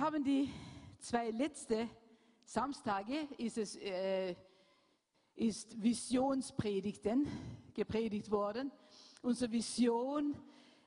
wir haben die zwei letzte Samstage, ist es äh, ist Visionspredigten gepredigt worden. Unsere Vision,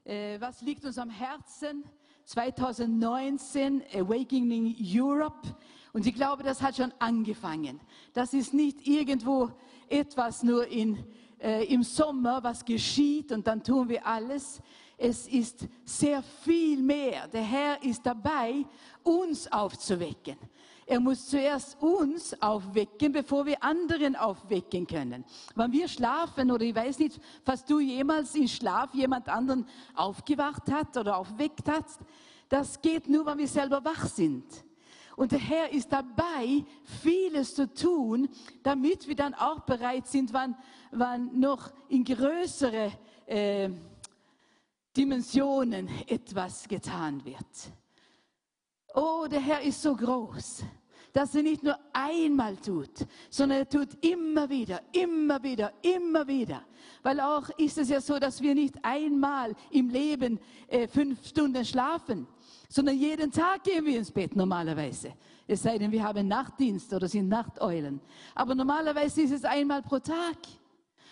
äh, was liegt uns am Herzen? 2019 Awakening Europe. Und ich glaube, das hat schon angefangen. Das ist nicht irgendwo etwas nur in, äh, im Sommer, was geschieht und dann tun wir alles. Es ist sehr viel mehr. Der Herr ist dabei, uns aufzuwecken. Er muss zuerst uns aufwecken, bevor wir anderen aufwecken können. Wenn wir schlafen, oder ich weiß nicht, falls du jemals in Schlaf jemand anderen aufgewacht hat oder aufweckt hast, das geht nur, wenn wir selber wach sind. Und der Herr ist dabei, vieles zu tun, damit wir dann auch bereit sind, wann, wann noch in größere äh, Dimensionen etwas getan wird. Oh, der Herr ist so groß, dass er nicht nur einmal tut, sondern er tut immer wieder, immer wieder, immer wieder. Weil auch ist es ja so, dass wir nicht einmal im Leben äh, fünf Stunden schlafen, sondern jeden Tag gehen wir ins Bett normalerweise. Es sei denn, wir haben Nachtdienst oder sind Nachteulen. Aber normalerweise ist es einmal pro Tag.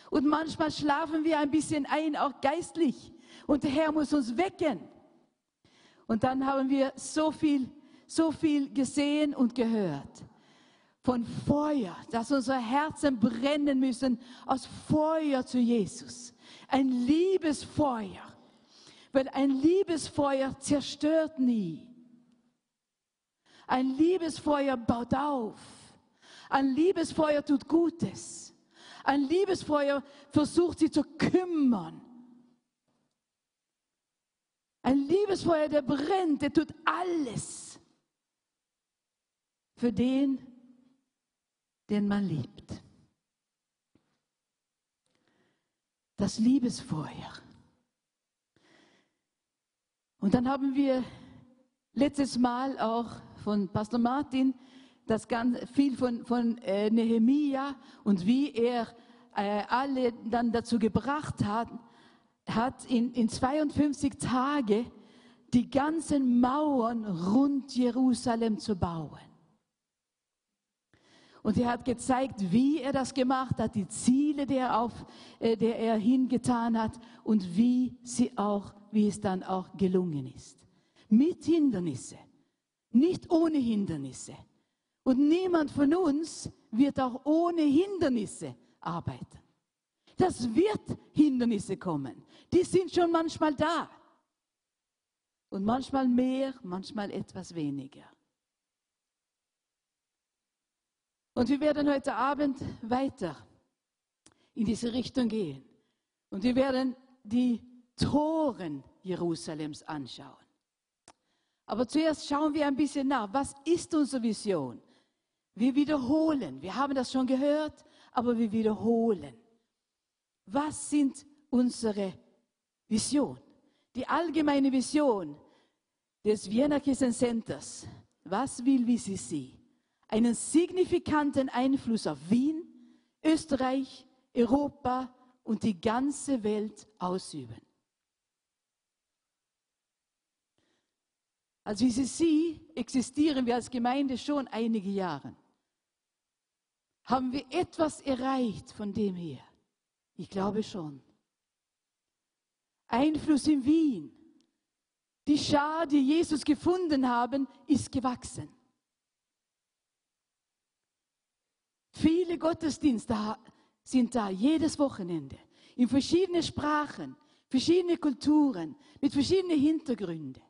Und manchmal schlafen wir ein bisschen ein, auch geistlich. Und der Herr muss uns wecken. Und dann haben wir so viel, so viel gesehen und gehört von Feuer, dass unsere Herzen brennen müssen aus Feuer zu Jesus. Ein Liebesfeuer. Weil ein Liebesfeuer zerstört nie. Ein Liebesfeuer baut auf. Ein Liebesfeuer tut Gutes. Ein Liebesfeuer versucht sie zu kümmern. Ein Liebesfeuer, der brennt, der tut alles für den, den man liebt. Das Liebesfeuer. Und dann haben wir letztes Mal auch von Pastor Martin das ganz viel von, von äh, Nehemia und wie er äh, alle dann dazu gebracht hat, hat in, in 52 Tage die ganzen Mauern rund Jerusalem zu bauen. Und er hat gezeigt, wie er das gemacht hat, die Ziele, die er, auf, äh, die er hingetan hat und wie, sie auch, wie es dann auch gelungen ist. Mit Hindernisse, nicht ohne Hindernisse. Und niemand von uns wird auch ohne Hindernisse arbeiten. Das wird Hindernisse kommen. Die sind schon manchmal da. Und manchmal mehr, manchmal etwas weniger. Und wir werden heute Abend weiter in diese Richtung gehen. Und wir werden die Toren Jerusalems anschauen. Aber zuerst schauen wir ein bisschen nach. Was ist unsere Vision? Wir wiederholen. Wir haben das schon gehört, aber wir wiederholen. Was sind unsere Vision? Die allgemeine Vision des Vienna Christian Centers. Was will VCC? Einen signifikanten Einfluss auf Wien, Österreich, Europa und die ganze Welt ausüben. Als VCC existieren wir als Gemeinde schon einige Jahre. Haben wir etwas erreicht von dem her? Ich glaube schon. Einfluss in Wien. Die Schar, die Jesus gefunden haben, ist gewachsen. Viele Gottesdienste sind da jedes Wochenende in verschiedenen Sprachen, verschiedene Kulturen, mit verschiedenen Hintergründen.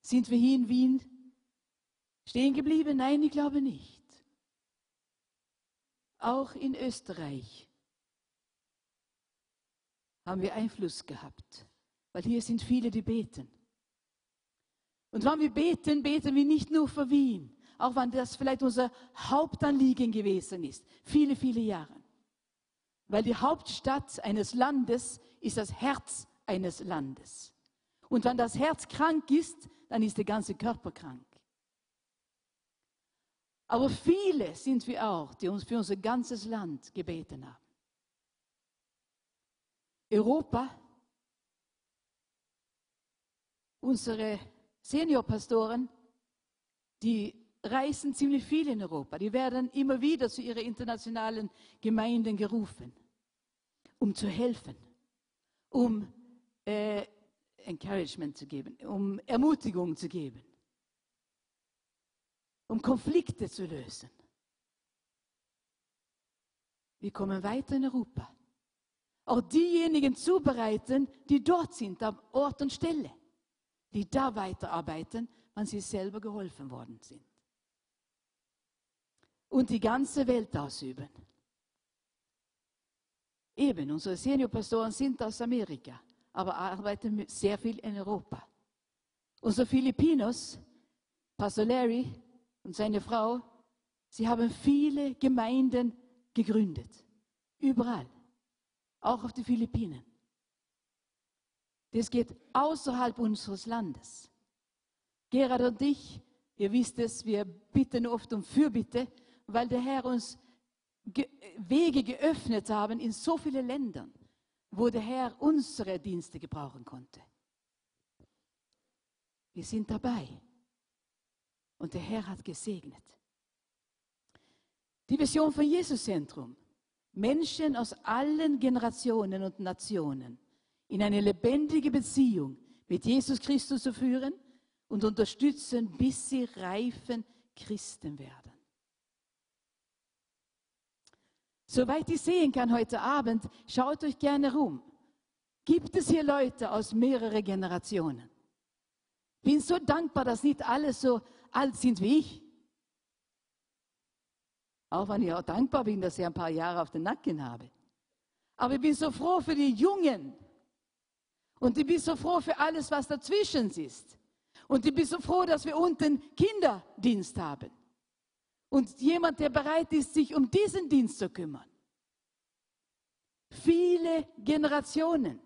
Sind wir hier in Wien stehen geblieben? Nein, ich glaube nicht auch in Österreich haben wir Einfluss gehabt, weil hier sind viele, die beten. Und wenn wir beten, beten wir nicht nur für Wien, auch wenn das vielleicht unser Hauptanliegen gewesen ist, viele, viele Jahre. Weil die Hauptstadt eines Landes ist das Herz eines Landes. Und wenn das Herz krank ist, dann ist der ganze Körper krank. Aber viele sind wir auch, die uns für unser ganzes Land gebeten haben. Europa, unsere Seniorpastoren, die reisen ziemlich viel in Europa. Die werden immer wieder zu ihren internationalen Gemeinden gerufen, um zu helfen, um äh, Encouragement zu geben, um Ermutigung zu geben, um Konflikte zu lösen. Wir kommen weiter in Europa. Auch diejenigen zubereiten, die dort sind, am Ort und Stelle, die da weiterarbeiten, wann sie selber geholfen worden sind. Und die ganze Welt ausüben. Eben, unsere Seniorpastoren sind aus Amerika, aber arbeiten sehr viel in Europa. Unsere Filipinos, Pastor Larry und seine Frau, sie haben viele Gemeinden gegründet. Überall. Auch auf die Philippinen. Das geht außerhalb unseres Landes. Gerhard und ich, ihr wisst es, wir bitten oft um Fürbitte, weil der Herr uns Ge Wege geöffnet haben in so viele Ländern, wo der Herr unsere Dienste gebrauchen konnte. Wir sind dabei. Und der Herr hat gesegnet. Die Vision von Jesus Zentrum. Menschen aus allen Generationen und Nationen in eine lebendige Beziehung mit Jesus Christus zu führen und unterstützen, bis sie reifen Christen werden. Soweit ich sehen kann heute Abend, schaut euch gerne rum. Gibt es hier Leute aus mehreren Generationen? Bin so dankbar, dass nicht alle so alt sind wie ich. Auch wenn ich auch dankbar bin, dass ich ein paar Jahre auf den Nacken habe. Aber ich bin so froh für die Jungen. Und ich bin so froh für alles, was dazwischen ist. Und ich bin so froh, dass wir unten Kinderdienst haben. Und jemand, der bereit ist, sich um diesen Dienst zu kümmern. Viele Generationen.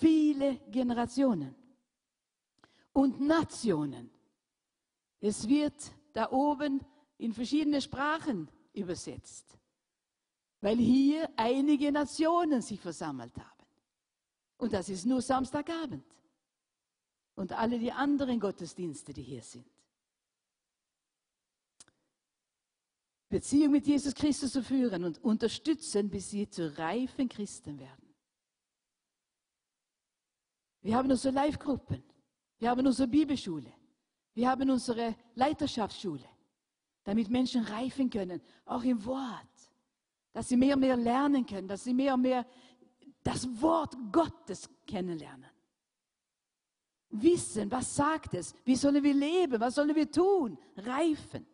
Viele Generationen. Und Nationen. Es wird da oben in verschiedene Sprachen übersetzt, weil hier einige Nationen sich versammelt haben. Und das ist nur Samstagabend. Und alle die anderen Gottesdienste, die hier sind. Beziehung mit Jesus Christus zu führen und unterstützen, bis sie zu reifen Christen werden. Wir haben unsere Live-Gruppen. Wir haben unsere Bibelschule. Wir haben unsere Leiterschaftsschule damit Menschen reifen können, auch im Wort. Dass sie mehr und mehr lernen können, dass sie mehr und mehr das Wort Gottes kennenlernen. Wissen, was sagt es? Wie sollen wir leben? Was sollen wir tun? Reifen.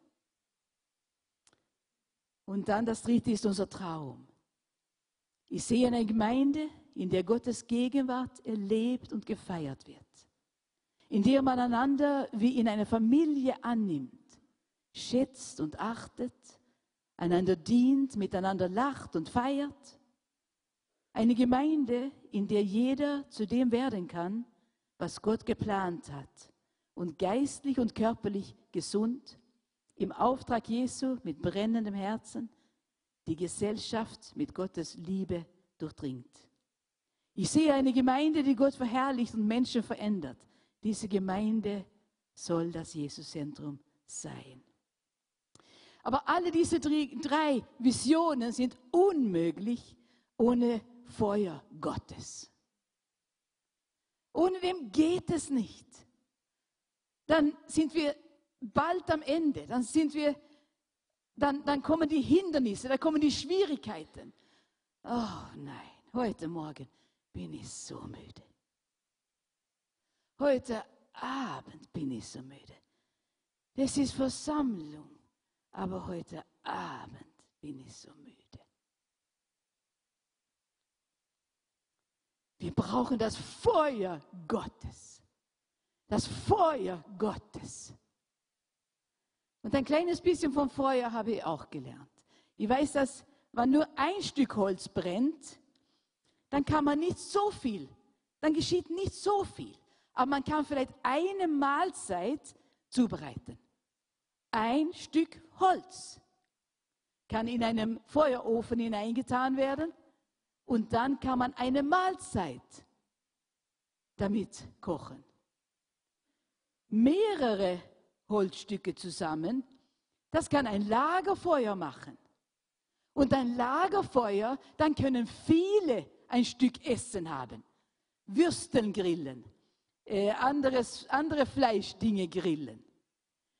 Und dann das dritte ist unser Traum. Ich sehe eine Gemeinde, in der Gottes Gegenwart erlebt und gefeiert wird. In der man einander wie in einer Familie annimmt schätzt und achtet, einander dient, miteinander lacht und feiert. Eine Gemeinde, in der jeder zu dem werden kann, was Gott geplant hat und geistlich und körperlich gesund, im Auftrag Jesu mit brennendem Herzen, die Gesellschaft mit Gottes Liebe durchdringt. Ich sehe eine Gemeinde, die Gott verherrlicht und Menschen verändert. Diese Gemeinde soll das Jesuszentrum sein. Aber alle diese drei Visionen sind unmöglich ohne Feuer Gottes. Ohne dem geht es nicht. Dann sind wir bald am Ende. Dann sind wir, dann, dann kommen die Hindernisse, dann kommen die Schwierigkeiten. Oh nein, heute Morgen bin ich so müde. Heute Abend bin ich so müde. Das ist Versammlung aber heute Abend bin ich so müde. Wir brauchen das Feuer Gottes. Das Feuer Gottes. Und ein kleines bisschen vom Feuer habe ich auch gelernt. Ich weiß, dass wenn nur ein Stück Holz brennt, dann kann man nicht so viel, dann geschieht nicht so viel. Aber man kann vielleicht eine Mahlzeit zubereiten. Ein Stück Holz kann in einem Feuerofen hineingetan werden und dann kann man eine Mahlzeit damit kochen. mehrere Holzstücke zusammen, das kann ein Lagerfeuer machen. Und ein Lagerfeuer, dann können viele ein Stück Essen haben. Würsteln grillen, äh, anderes, andere Fleischdinge grillen.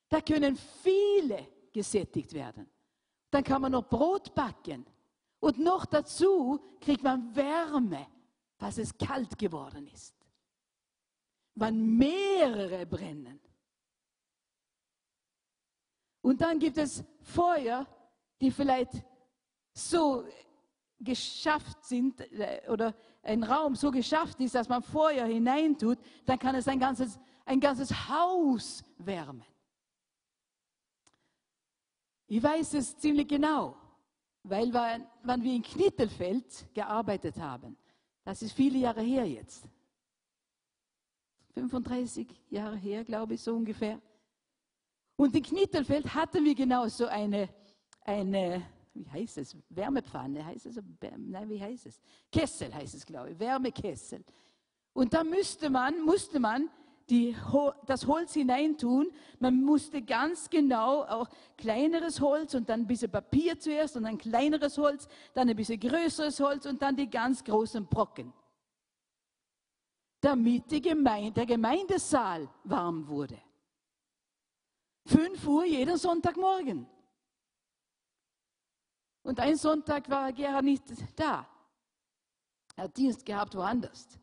Da können viele gesättigt werden. Dann kann man noch Brot backen. Und noch dazu kriegt man Wärme, falls es kalt geworden ist. Wenn mehrere brennen. Und dann gibt es Feuer, die vielleicht so geschafft sind äh, oder ein Raum so geschafft ist, dass man Feuer hineintut, dann kann es ein ganzes, ein ganzes Haus wärmen. Ich weiß es ziemlich genau, weil wir, wenn wir in Knittelfeld gearbeitet haben, das ist viele Jahre her jetzt, 35 Jahre her, glaube ich, so ungefähr. Und in Knittelfeld hatten wir genau so eine, eine wie heißt es? Wärmepfanne heißt es? Nein, wie heißt es? Kessel heißt es, glaube ich, Wärmekessel. Und da müsste man, musste man die, das Holz hineintun. Man musste ganz genau auch kleineres Holz und dann ein bisschen Papier zuerst und ein kleineres Holz, dann ein bisschen größeres Holz und dann die ganz großen Brocken. Damit Gemeinde, der Gemeindesaal warm wurde. Fünf Uhr jeden Sonntagmorgen. Und ein Sonntag war Gerhard nicht da. Er hat Dienst gehabt woanders.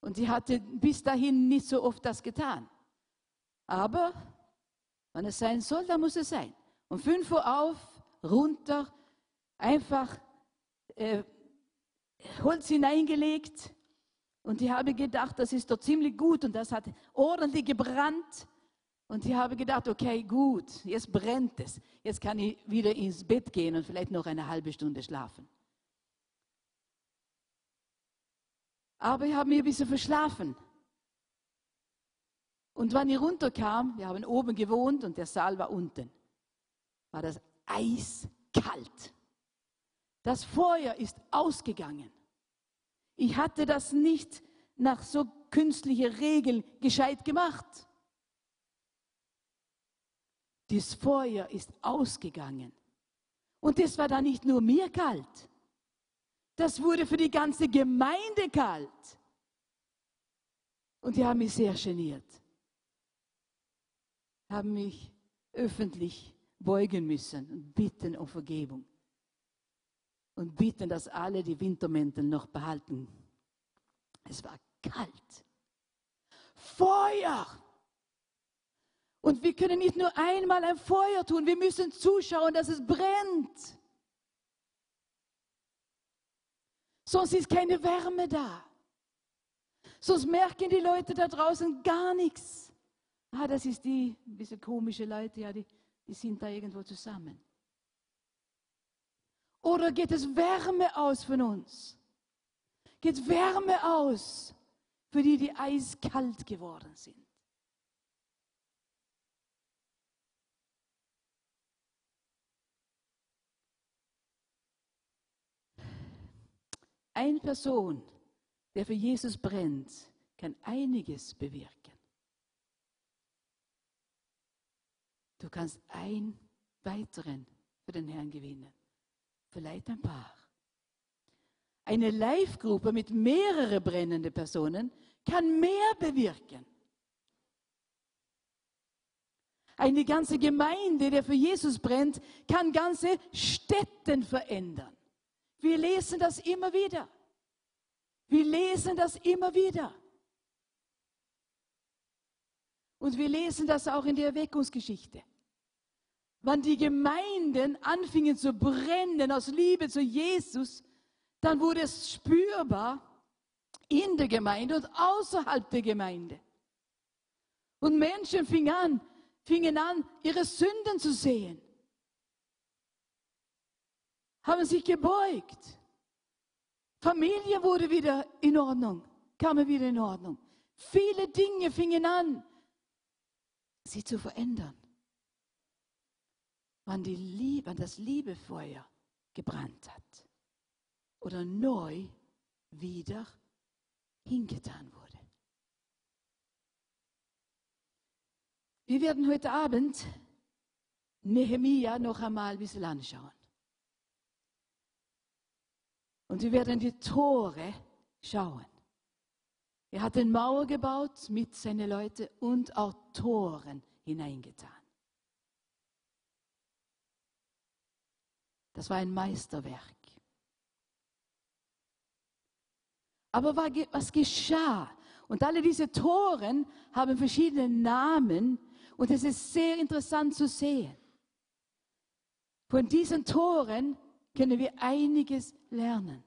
Und sie hatte bis dahin nicht so oft das getan. Aber wenn es sein soll, dann muss es sein. Um 5 Uhr auf, runter, einfach äh, Holz hineingelegt. Und ich habe gedacht, das ist doch ziemlich gut und das hat ordentlich gebrannt. Und ich habe gedacht, okay, gut, jetzt brennt es. Jetzt kann ich wieder ins Bett gehen und vielleicht noch eine halbe Stunde schlafen. Aber ich habe mir ein bisschen verschlafen. Und wenn ich runterkam, wir haben oben gewohnt und der Saal war unten, war das eiskalt. Das Feuer ist ausgegangen. Ich hatte das nicht nach so künstlichen Regeln gescheit gemacht. Das Feuer ist ausgegangen. Und das war dann nicht nur mir kalt. Das wurde für die ganze Gemeinde kalt. Und die haben mich sehr geniert. Haben mich öffentlich beugen müssen und bitten um Vergebung. Und bitten, dass alle die Wintermäntel noch behalten. Es war kalt. Feuer! Und wir können nicht nur einmal ein Feuer tun, wir müssen zuschauen, dass es brennt. Sonst ist keine Wärme da. Sonst merken die Leute da draußen gar nichts. Ah, das ist die ein bisschen komische Leute, ja, die, die sind da irgendwo zusammen. Oder geht es Wärme aus von uns? Geht Wärme aus für die, die eiskalt geworden sind? Eine Person, der für Jesus brennt, kann einiges bewirken. Du kannst einen weiteren für den Herrn gewinnen, vielleicht ein paar. Eine Live-Gruppe mit mehreren brennenden Personen kann mehr bewirken. Eine ganze Gemeinde, der für Jesus brennt, kann ganze Städten verändern. Wir lesen das immer wieder. Wir lesen das immer wieder. Und wir lesen das auch in der Erweckungsgeschichte. Wenn die Gemeinden anfingen zu brennen aus Liebe zu Jesus, dann wurde es spürbar in der Gemeinde und außerhalb der Gemeinde. Und Menschen fingen an, fingen an, ihre Sünden zu sehen haben sich gebeugt. Familie wurde wieder in Ordnung, kamen wieder in Ordnung. Viele Dinge fingen an, sie zu verändern. Wann, die Liebe, wann das Liebefeuer gebrannt hat oder neu wieder hingetan wurde. Wir werden heute Abend Nehemia noch einmal ein bisschen anschauen. Und wir werden die Tore schauen. Er hat eine Mauer gebaut mit seinen Leuten und auch Toren hineingetan. Das war ein Meisterwerk. Aber was geschah? Und alle diese Toren haben verschiedene Namen und es ist sehr interessant zu sehen. Von diesen Toren können wir einiges lernen.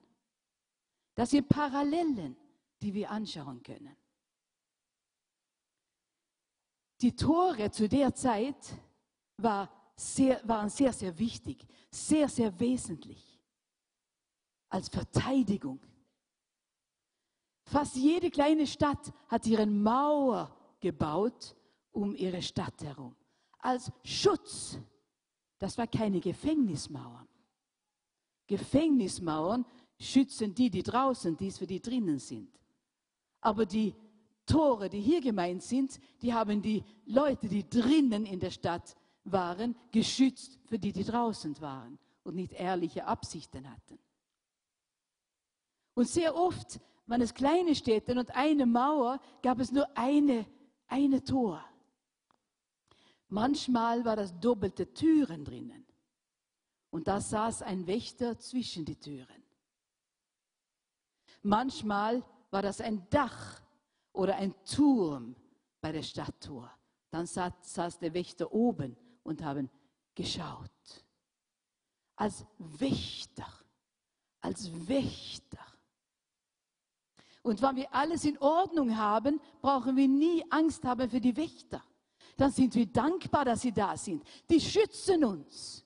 Das sind Parallelen, die wir anschauen können. Die Tore zu der Zeit war sehr, waren sehr, sehr wichtig, sehr, sehr wesentlich als Verteidigung. Fast jede kleine Stadt hat ihre Mauer gebaut um ihre Stadt herum. Als Schutz. Das war keine Gefängnismauern. Gefängnismauern schützen die, die draußen, die für die drinnen sind. Aber die Tore, die hier gemeint sind, die haben die Leute, die drinnen in der Stadt waren, geschützt für die, die draußen waren und nicht ehrliche Absichten hatten. Und sehr oft waren es kleine Städte und eine Mauer, gab es nur eine, eine Tor. Manchmal war das doppelte Türen drinnen. Und da saß ein Wächter zwischen die Türen. Manchmal war das ein Dach oder ein Turm bei der Stadttor. Dann saß, der Wächter oben und haben geschaut. Als Wächter, als Wächter. Und wenn wir alles in Ordnung haben, brauchen wir nie Angst haben für die Wächter. Dann sind wir dankbar, dass sie da sind. Die schützen uns.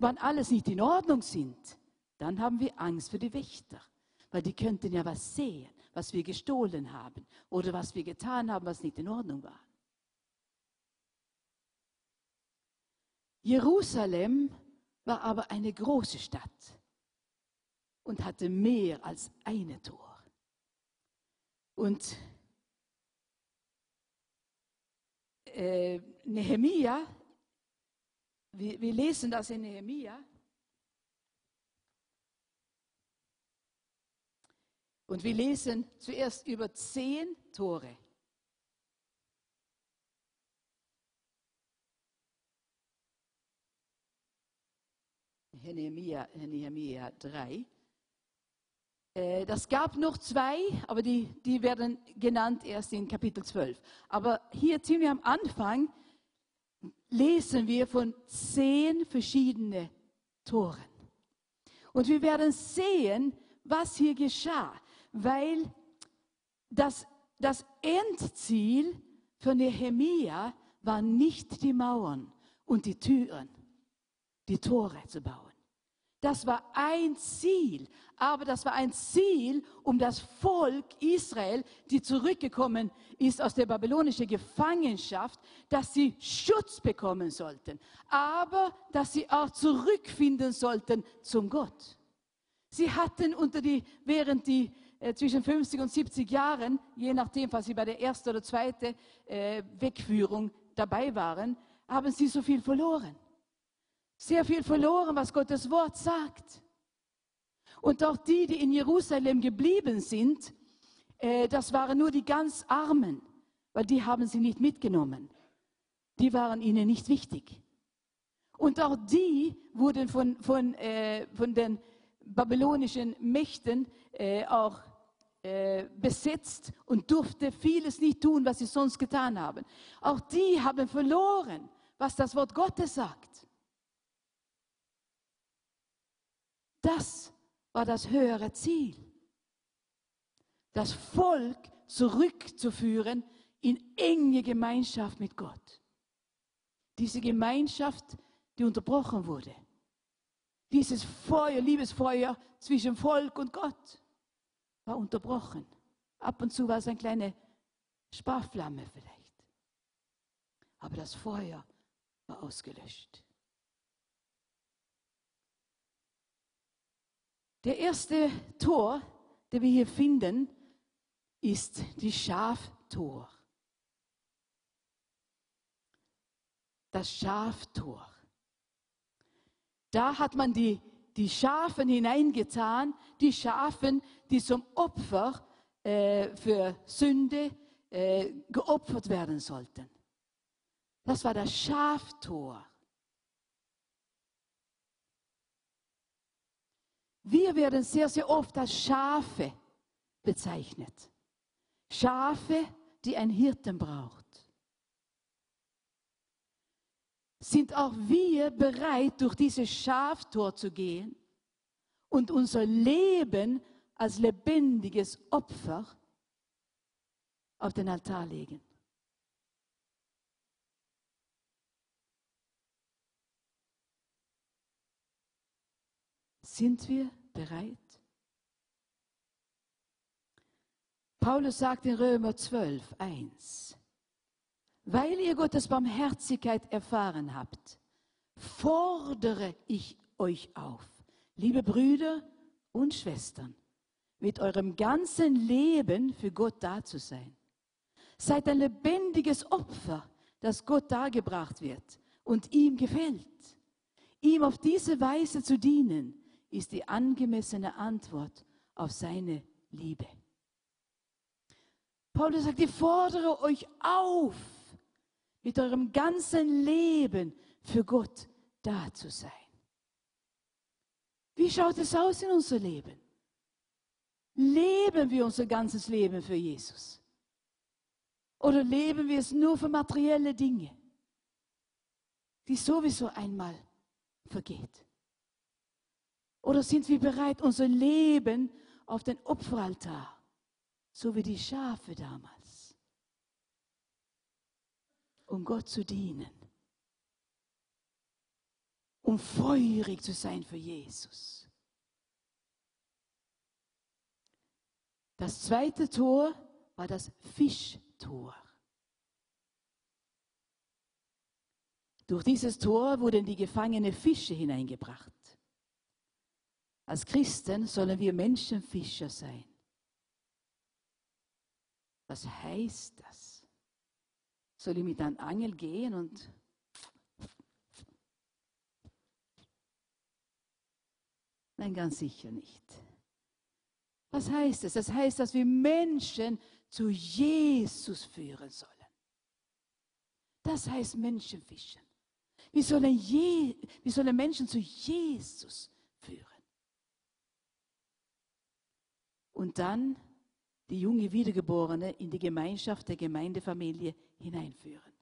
Wenn alles nicht in Ordnung sind, dann haben wir Angst für die Wächter, weil die könnten ja was sehen, was wir gestohlen haben oder was wir getan haben, was nicht in Ordnung war. Jerusalem war aber eine große Stadt und hatte mehr als eine Tor. Und äh, Nehemia, wir, wir lesen das in Nehemia, Und wir lesen zuerst über zehn Tore. Nehemia, Nehemia 3. Äh, das gab noch zwei, aber die, die werden genannt erst in Kapitel 12. Aber hier ziemlich am Anfang lesen wir von zehn verschiedenen Toren. Und wir werden sehen, was hier geschah, weil das, das Endziel für Nehemia war nicht die Mauern und die Türen, die Tore zu bauen. Das war ein Ziel, aber das war ein Ziel, um das Volk Israel, die zurückgekommen ist aus der babylonischen Gefangenschaft, dass sie Schutz bekommen sollten, aber dass sie auch zurückfinden sollten zum Gott. Sie hatten unter die, während die äh, zwischen 50 und 70 Jahren, je nachdem, was sie bei der ersten oder zweiten äh, Wegführung dabei waren, haben sie so viel verloren sehr viel verloren, was Gottes Wort sagt. Und auch die, die in Jerusalem geblieben sind, äh, das waren nur die ganz Armen, weil die haben sie nicht mitgenommen. Die waren ihnen nicht wichtig. Und auch die wurden von, von, äh, von den babylonischen Mächten äh, auch äh, besetzt und durfte vieles nicht tun, was sie sonst getan haben. Auch die haben verloren, was das Wort Gottes sagt. Das war das höhere Ziel. Das Volk zurückzuführen in enge Gemeinschaft mit Gott. Diese Gemeinschaft, die unterbrochen wurde. Dieses Feuer, Liebesfeuer zwischen Volk und Gott war unterbrochen. Ab und zu war es eine kleine Sparflamme vielleicht. Aber das Feuer war ausgelöscht. Der erste Tor, den wir hier finden, ist die Schaftor. das Schaftor. Da hat man die, die Schafen hineingetan, die Schafen, die zum Opfer äh, für Sünde äh, geopfert werden sollten. Das war das Schaftor. Wir werden sehr, sehr oft als Schafe bezeichnet. Schafe, die ein Hirten braucht. Sind auch wir bereit, durch dieses Schaftor zu gehen und unser Leben als lebendiges Opfer auf den Altar legen? Sind wir bereit? Paulus sagt in Römer 12, 1, weil ihr Gottes Barmherzigkeit erfahren habt, fordere ich euch auf, liebe Brüder und Schwestern, mit eurem ganzen Leben für Gott da zu sein. Seid ein lebendiges Opfer, das Gott dargebracht wird und ihm gefällt. Ihm auf diese Weise zu dienen, ist die angemessene Antwort auf seine Liebe. Paulus sagt, ich fordere euch auf, mit eurem ganzen Leben für Gott da zu sein. Wie schaut es aus in unser Leben? Leben wir unser ganzes Leben für Jesus? Oder leben wir es nur für materielle Dinge, die sowieso einmal vergeht? Oder sind wir bereit, unser Leben auf den Opferaltar so wie die Schafe damals, um Gott zu dienen, um feurig zu sein für Jesus. Das zweite Tor war das Fischtor. Durch dieses Tor wurden die gefangenen Fische hineingebracht. Als Christen sollen wir Menschenfischer sein. Was heißt das? Soll ich mit einem Angel gehen und Nein, ganz sicher nicht. Was heißt es? Das heißt, dass wir Menschen zu Jesus führen sollen. Das heißt Menschenfischen. Wir sollen, je, wir sollen Menschen zu Jesus führen. Und dann die junge Wiedergeborene in die Gemeinschaft der Gemeindefamilie hineinführen.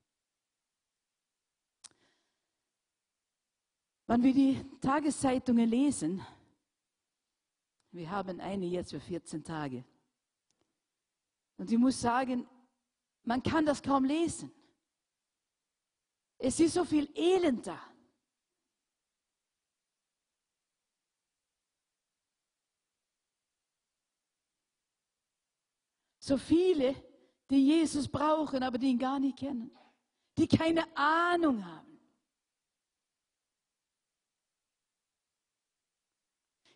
Wenn wir die Tageszeitungen lesen, wir haben eine jetzt für 14 Tage, und ich muss sagen, man kann das kaum lesen. Es ist so viel Elend da. So viele, die Jesus brauchen, aber die ihn gar nicht kennen. Die keine Ahnung haben.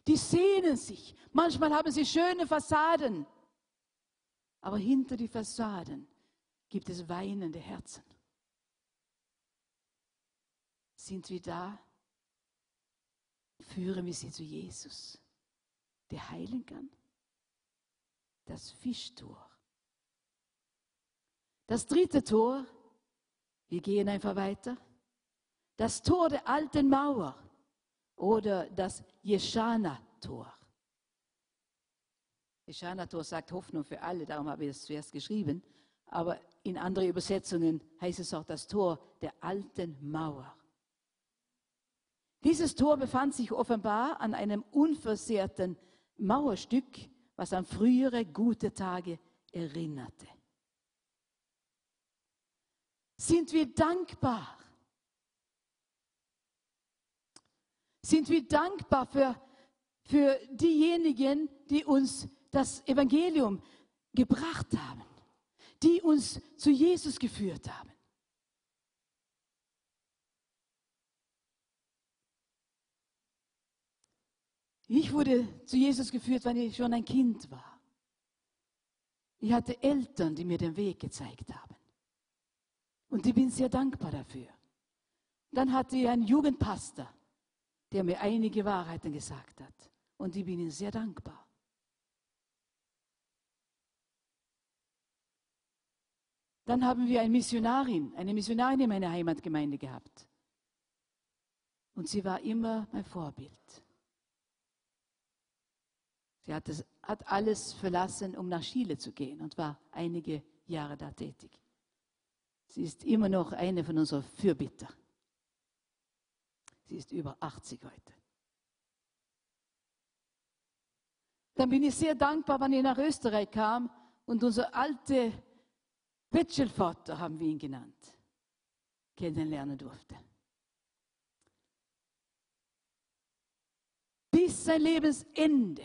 Die sehnen sich. Manchmal haben sie schöne Fassaden. Aber hinter die Fassaden gibt es weinende Herzen. Sind wir da? Führen wir sie zu Jesus, der heilen kann das Fischtor. Das dritte Tor, wir gehen einfach weiter, das Tor der alten Mauer oder das Jeschana-Tor. Jeschana-Tor sagt Hoffnung für alle, darum habe ich es zuerst geschrieben, aber in anderen Übersetzungen heißt es auch das Tor der alten Mauer. Dieses Tor befand sich offenbar an einem unversehrten Mauerstück was an frühere gute Tage erinnerte. Sind wir dankbar? Sind wir dankbar für, für diejenigen, die uns das Evangelium gebracht haben, die uns zu Jesus geführt haben? Ich wurde zu Jesus geführt, weil ich schon ein Kind war. Ich hatte Eltern, die mir den Weg gezeigt haben. Und ich bin sehr dankbar dafür. Dann hatte ich einen Jugendpastor, der mir einige Wahrheiten gesagt hat. Und ich bin ihm sehr dankbar. Dann haben wir eine Missionarin, eine Missionarin in meiner Heimatgemeinde gehabt. Und sie war immer mein Vorbild. Sie hat, das, hat alles verlassen, um nach Chile zu gehen und war einige Jahre da tätig. Sie ist immer noch eine von unseren Fürbitter. Sie ist über 80 heute. Dann bin ich sehr dankbar, wenn ich nach Österreich kam und unser alte Betschelvater, haben wir ihn genannt, kennenlernen durfte. Bis sein Lebensende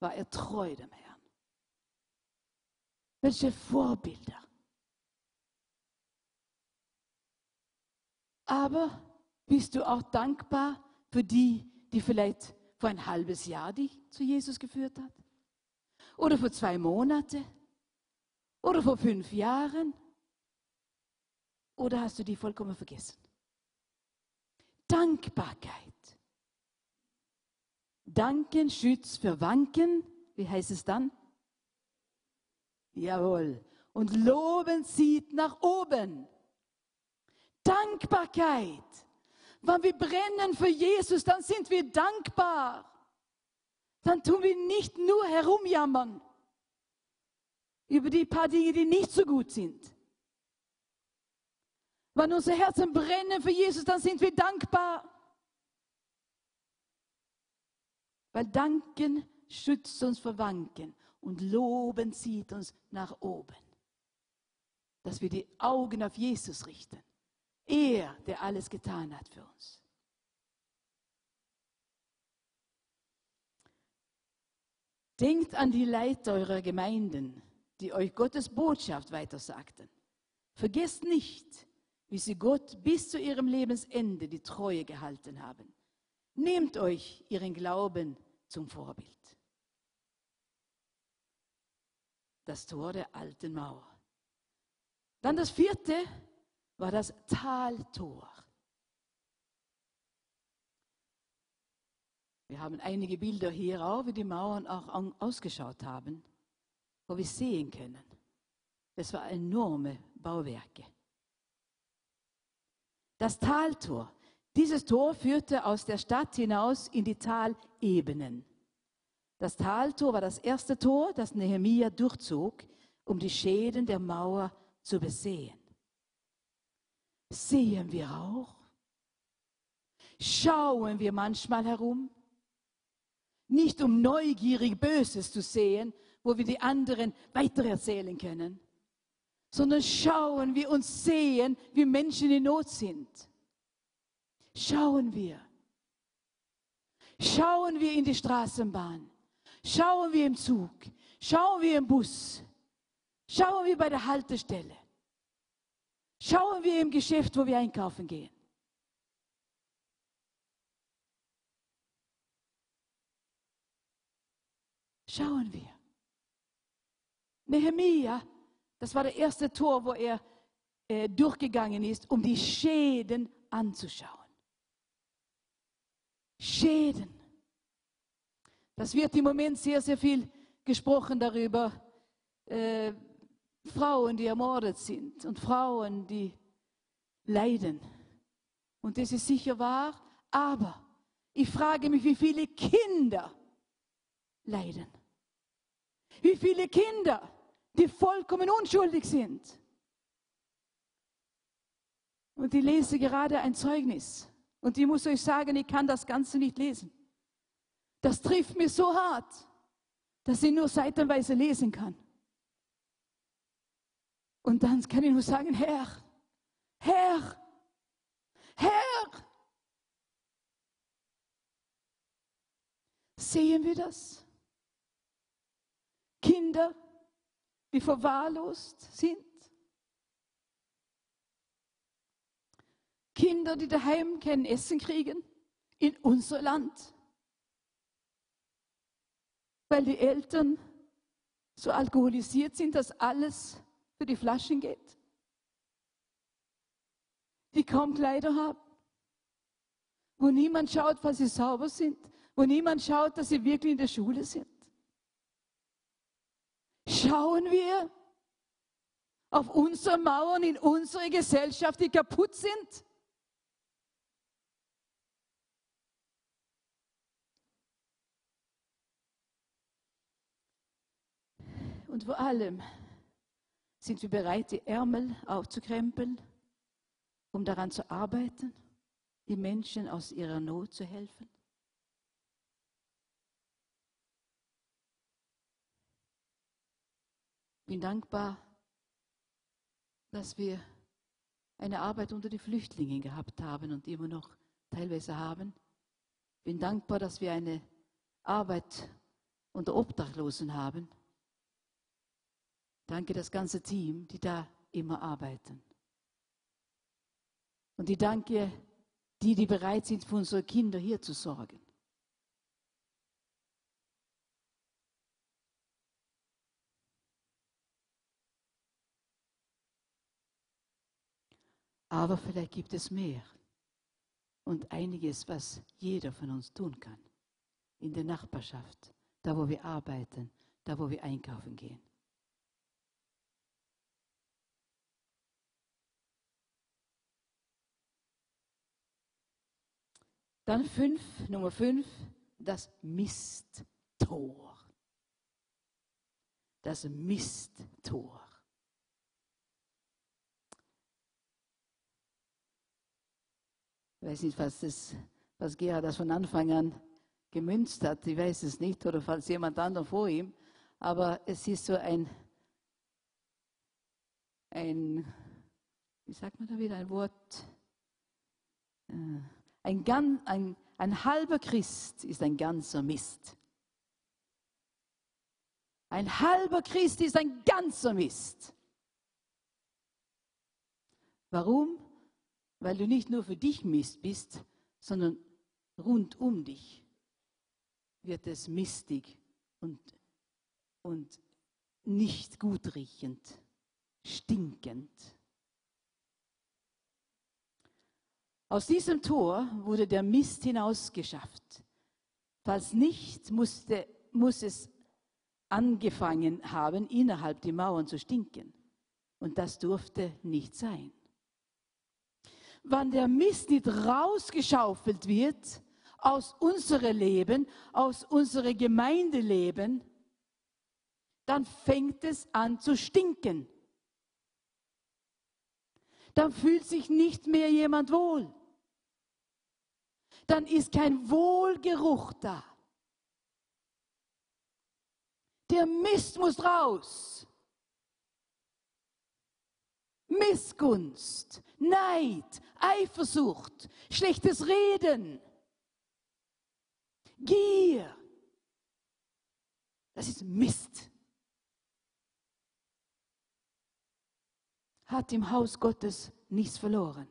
war er treu dem Herrn. Welche Vorbilder. Aber bist du auch dankbar für die, die vielleicht vor ein halbes Jahr dich zu Jesus geführt hat? Oder vor zwei Monate? Oder vor fünf Jahren? Oder hast du die vollkommen vergessen? Dankbarkeit. Danken schützt für Wanken. Wie heißt es dann? Jawohl. Und Loben zieht nach oben. Dankbarkeit. Wenn wir brennen für Jesus, dann sind wir dankbar. Dann tun wir nicht nur herumjammern über die paar Dinge, die nicht so gut sind. Wenn unsere Herzen brennen für Jesus, dann sind wir dankbar. Weil Danken schützt uns vor Wanken und Loben zieht uns nach oben. Dass wir die Augen auf Jesus richten. Er, der alles getan hat für uns. Denkt an die Leiter eurer Gemeinden, die euch Gottes Botschaft weitersagten. Vergesst nicht, wie sie Gott bis zu ihrem Lebensende die Treue gehalten haben. Nehmt euch ihren Glauben zum Vorbild. Das Tor der alten Mauer. Dann das vierte war das Taltor. Wir haben einige Bilder hier auch, wie die Mauern auch ausgeschaut haben, wo wir sehen können. Das waren enorme Bauwerke. Das Taltor dieses Tor führte aus der Stadt hinaus in die Talebenen. Das Taltor war das erste Tor, das Nehemia durchzog, um die Schäden der Mauer zu besehen. Sehen wir auch? Schauen wir manchmal herum? Nicht um neugierig Böses zu sehen, wo wir die anderen weitererzählen können, sondern schauen wir und sehen, wie Menschen in Not sind schauen wir. Schauen wir in die Straßenbahn. Schauen wir im Zug. Schauen wir im Bus. Schauen wir bei der Haltestelle. Schauen wir im Geschäft, wo wir einkaufen gehen. Schauen wir. Nehemia, das war der erste Tor, wo er äh, durchgegangen ist, um die Schäden anzuschauen. Schäden. Das wird im Moment sehr, sehr viel gesprochen darüber. Äh, Frauen, die ermordet sind und Frauen, die leiden. Und das ist sicher wahr, aber ich frage mich, wie viele Kinder leiden. Wie viele Kinder, die vollkommen unschuldig sind. Und ich lese gerade ein Zeugnis und ich muss euch sagen, ich kann das Ganze nicht lesen. Das trifft mir so hart, dass ich nur seitenweise lesen kann. Und dann kann ich nur sagen, Herr, Herr, Herr. Sehen wir das? Kinder, die verwahrlost sind, Kinder, die daheim kein Essen kriegen, in unser Land. Weil die Eltern so alkoholisiert sind, dass alles für die Flaschen geht. Die kaum Kleider haben, wo niemand schaut, falls sie sauber sind, wo niemand schaut, dass sie wirklich in der Schule sind. Schauen wir auf unsere Mauern in unserer Gesellschaft, die kaputt sind? Und vor allem sind wir bereit, die Ärmel aufzukrempeln, um daran zu arbeiten, die Menschen aus ihrer Not zu helfen. Ich bin dankbar, dass wir eine Arbeit unter die Flüchtlinge gehabt haben und immer noch teilweise haben. Ich bin dankbar, dass wir eine Arbeit unter Obdachlosen haben. Danke das ganze Team, die da immer arbeiten. Und ich danke die, die bereit sind, für unsere Kinder hier zu sorgen. Aber vielleicht gibt es mehr und einiges, was jeder von uns tun kann. In der Nachbarschaft, da wo wir arbeiten, da wo wir einkaufen gehen. Dann fünf, Nummer fünf, das Misttor. Das Misttor. Ich weiß nicht, was, das, was Gerhard das von Anfang an gemünzt hat. Ich weiß es nicht, oder falls jemand anderer vor ihm. Aber es ist so ein, ein wie sagt man da wieder, ein Wort, äh, ein, ein, ein halber Christ ist ein ganzer Mist. Ein halber Christ ist ein ganzer Mist. Warum? Weil du nicht nur für dich Mist bist, sondern rund um dich wird es mistig und, und nicht gut riechend, stinkend. Aus diesem Tor wurde der Mist hinausgeschafft. Falls nicht, musste, muss es angefangen haben, innerhalb die Mauern zu stinken. Und das durfte nicht sein. Wann der Mist nicht rausgeschaufelt wird aus unserem Leben, aus unserem Gemeindeleben, dann fängt es an zu stinken dann fühlt sich nicht mehr jemand wohl. Dann ist kein Wohlgeruch da. Der Mist muss raus. Missgunst, Neid, Eifersucht, schlechtes Reden, Gier. Das ist Mist. Hat im Haus Gottes nichts verloren.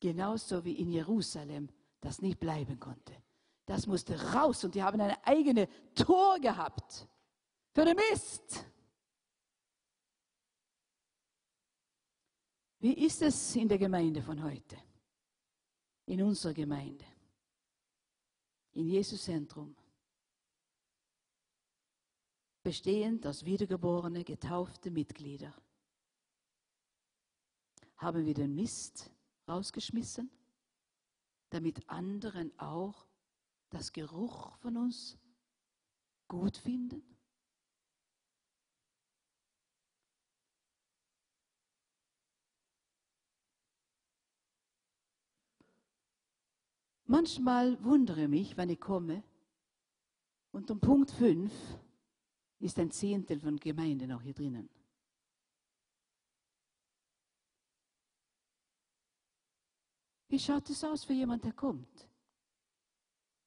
Genauso wie in Jerusalem das nicht bleiben konnte. Das musste raus und die haben eine eigene Tor gehabt für den Mist. Wie ist es in der Gemeinde von heute? In unserer Gemeinde? In Jesus Zentrum? Bestehend aus wiedergeborene, getaufte Mitglieder haben wir den Mist rausgeschmissen, damit anderen auch das Geruch von uns gut finden? Manchmal wundere mich, wenn ich komme und um Punkt 5 ist ein Zehntel von Gemeinden auch hier drinnen. Wie schaut es aus für jemand, der kommt?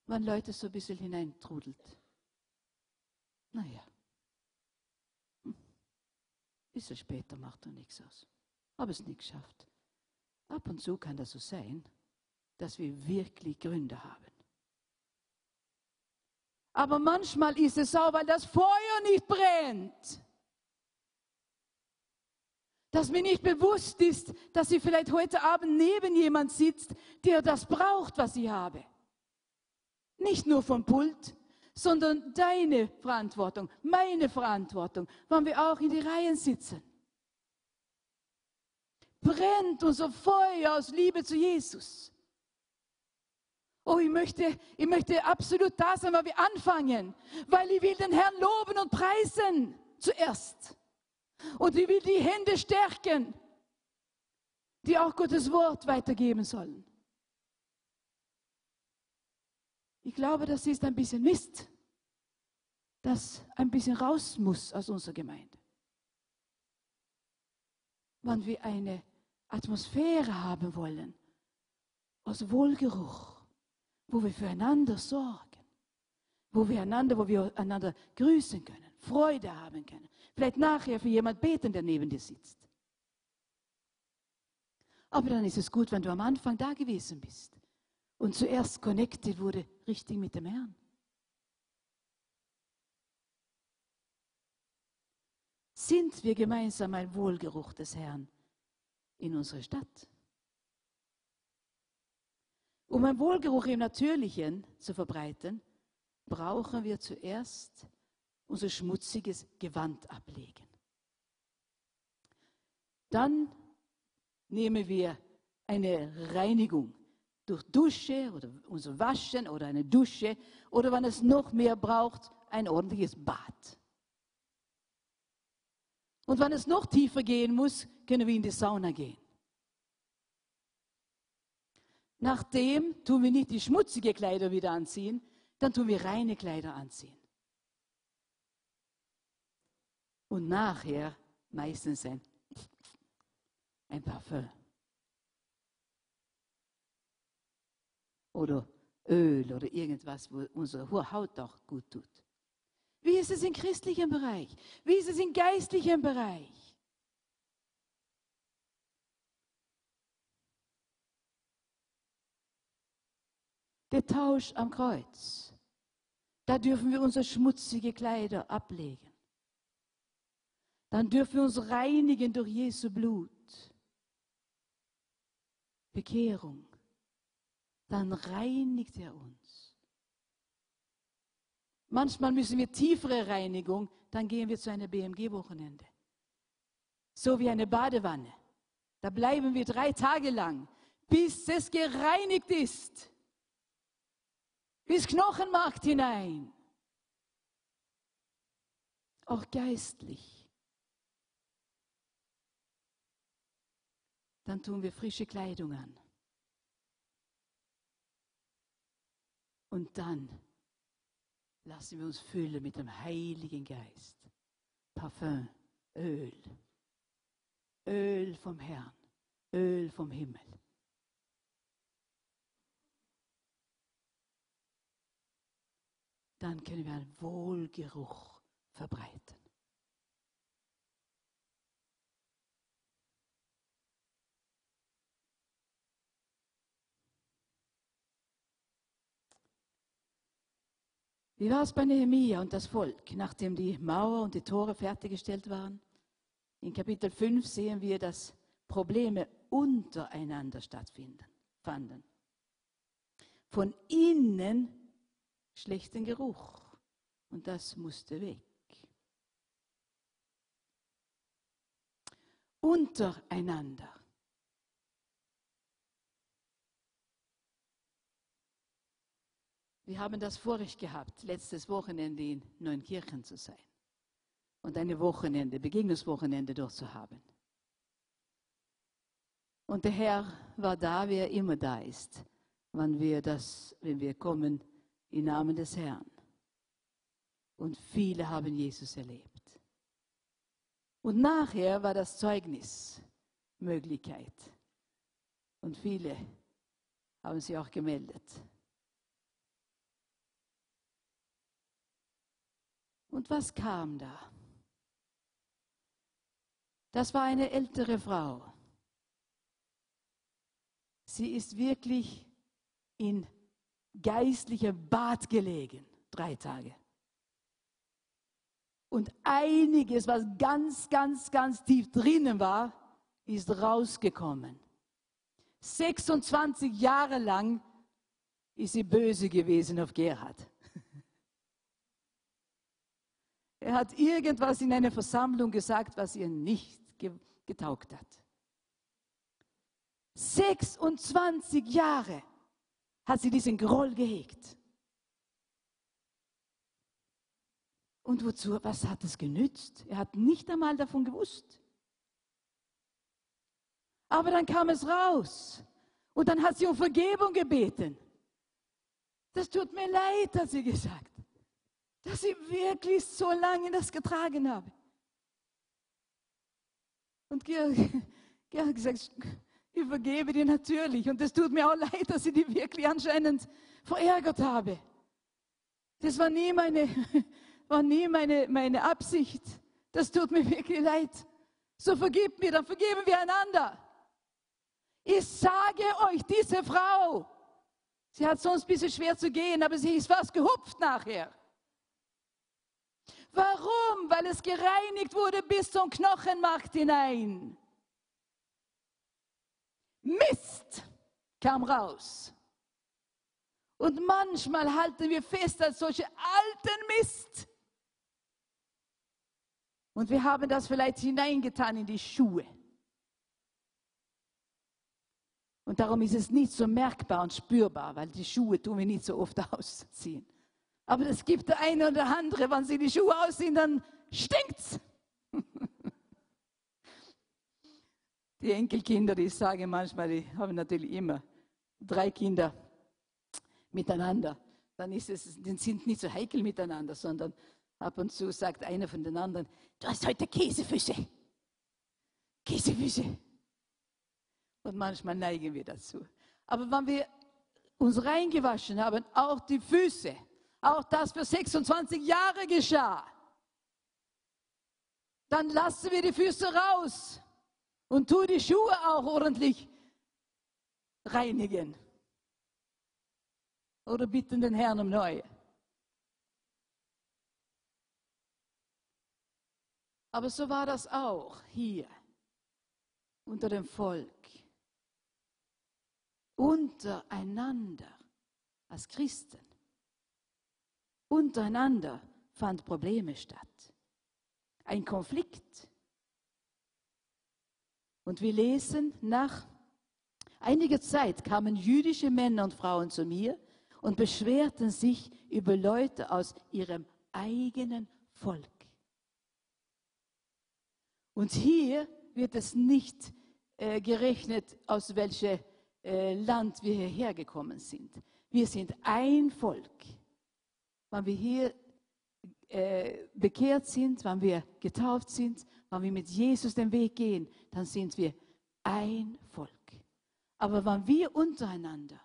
Wenn Leute so ein bisschen hineintrudelt. Naja. Hm. Bisschen später macht er nichts aus. Habe es nicht geschafft. Ab und zu kann das so sein, dass wir wirklich Gründe haben. Aber manchmal ist es so, weil das Feuer nicht brennt. Dass mir nicht bewusst ist, dass sie vielleicht heute Abend neben jemand sitzt, der das braucht, was ich habe. Nicht nur vom Pult, sondern deine Verantwortung, meine Verantwortung, wann wir auch in die Reihen sitzen. Brennt unser Feuer aus Liebe zu Jesus. Oh, ich möchte, ich möchte absolut da sein, weil wir anfangen, weil ich will den Herrn loben und preisen zuerst. Und ich will die Hände stärken, die auch Gottes Wort weitergeben sollen. Ich glaube, das ist ein bisschen Mist, das ein bisschen raus muss aus unserer Gemeinde. Wenn wir eine Atmosphäre haben wollen, aus Wohlgeruch, wo wir füreinander sorgen, wo wir einander, wo wir einander grüßen können, Freude haben können, vielleicht nachher für jemand beten, der neben dir sitzt. Aber dann ist es gut, wenn du am Anfang da gewesen bist und zuerst connected wurde richtig mit dem Herrn. Sind wir gemeinsam ein Wohlgeruch des Herrn in unserer Stadt? Um ein Wohlgeruch im Natürlichen zu verbreiten, brauchen wir zuerst unser schmutziges Gewand ablegen. Dann nehmen wir eine Reinigung durch Dusche oder unser Waschen oder eine Dusche oder wenn es noch mehr braucht, ein ordentliches Bad. Und wenn es noch tiefer gehen muss, können wir in die Sauna gehen. Nachdem tun wir nicht die schmutzigen Kleider wieder anziehen, dann tun wir reine Kleider anziehen. Und nachher meistens ein, ein Parfum. Oder Öl oder irgendwas, wo unsere Haut auch gut tut. Wie ist es im christlichen Bereich? Wie ist es im geistlichen Bereich? Der Tausch am Kreuz. Da dürfen wir unsere schmutzige Kleider ablegen. Dann dürfen wir uns reinigen durch Jesu Blut. Bekehrung. Dann reinigt er uns. Manchmal müssen wir tiefere Reinigung, dann gehen wir zu einem BMG-Wochenende. So wie eine Badewanne. Da bleiben wir drei Tage lang, bis es gereinigt ist bis Knochenmark hinein. Auch geistlich. Dann tun wir frische Kleidung an. Und dann lassen wir uns füllen mit dem Heiligen Geist. Parfum, Öl. Öl vom Herrn, Öl vom Himmel. dann können wir einen Wohlgeruch verbreiten. Wie war es bei Nehemia und das Volk, nachdem die Mauer und die Tore fertiggestellt waren? In Kapitel 5 sehen wir, dass Probleme untereinander stattfinden, fanden. Von innen schlechten Geruch. Und das musste weg. Untereinander. Wir haben das Vorrecht gehabt, letztes Wochenende in Neunkirchen zu sein und eine Wochenende, Begegnungswochenende dort zu haben. Und der Herr war da, wie er immer da ist, wenn wir, das, wenn wir kommen im Namen des Herrn. Und viele haben Jesus erlebt. Und nachher war das Zeugnis Möglichkeit. Und viele haben sich auch gemeldet. Und was kam da? Das war eine ältere Frau. Sie ist wirklich in geistlicher Bad gelegen, drei Tage. Und einiges, was ganz, ganz, ganz tief drinnen war, ist rausgekommen. 26 Jahre lang ist sie böse gewesen auf Gerhard. Er hat irgendwas in einer Versammlung gesagt, was ihr nicht getaugt hat. 26 Jahre hat sie diesen Groll gehegt. Und wozu, was hat es genützt? Er hat nicht einmal davon gewusst. Aber dann kam es raus. Und dann hat sie um Vergebung gebeten. Das tut mir leid, hat sie gesagt, dass ich wirklich so lange das getragen habe. Und Georg, Georg gesagt, ich vergebe dir natürlich. Und es tut mir auch leid, dass ich die wirklich anscheinend verärgert habe. Das war nie meine, war nie meine, meine Absicht. Das tut mir wirklich leid. So vergib mir, dann vergeben wir einander. Ich sage euch, diese Frau, sie hat sonst ein bisschen schwer zu gehen, aber sie ist fast gehupft nachher. Warum? Weil es gereinigt wurde bis zum Knochenmark hinein. Mist kam raus. Und manchmal halten wir fest als solche alten Mist. Und wir haben das vielleicht hineingetan in die Schuhe. Und darum ist es nicht so merkbar und spürbar, weil die Schuhe tun wir nicht so oft ausziehen. Aber es gibt der eine oder andere, wenn sie die Schuhe ausziehen, dann stinkt's. Die Enkelkinder, die sagen manchmal, die haben natürlich immer drei Kinder miteinander. Dann ist es, die sind nicht so heikel miteinander, sondern ab und zu sagt einer von den anderen, du hast heute Käsefüße. Käsefüße. Und manchmal neigen wir dazu. Aber wenn wir uns reingewaschen haben, auch die Füße, auch das für 26 Jahre geschah, dann lassen wir die Füße raus und tu die Schuhe auch ordentlich reinigen. Oder bitten den Herrn um neue. Aber so war das auch hier unter dem Volk. Untereinander als Christen. Untereinander fand Probleme statt. Ein Konflikt. Und wir lesen, nach einiger Zeit kamen jüdische Männer und Frauen zu mir und beschwerten sich über Leute aus ihrem eigenen Volk. Und hier wird es nicht äh, gerechnet, aus welchem äh, Land wir hierher gekommen sind. Wir sind ein Volk. Wenn wir hier äh, bekehrt sind, wenn wir getauft sind, wenn wir mit Jesus den Weg gehen, dann sind wir ein Volk. Aber wenn wir untereinander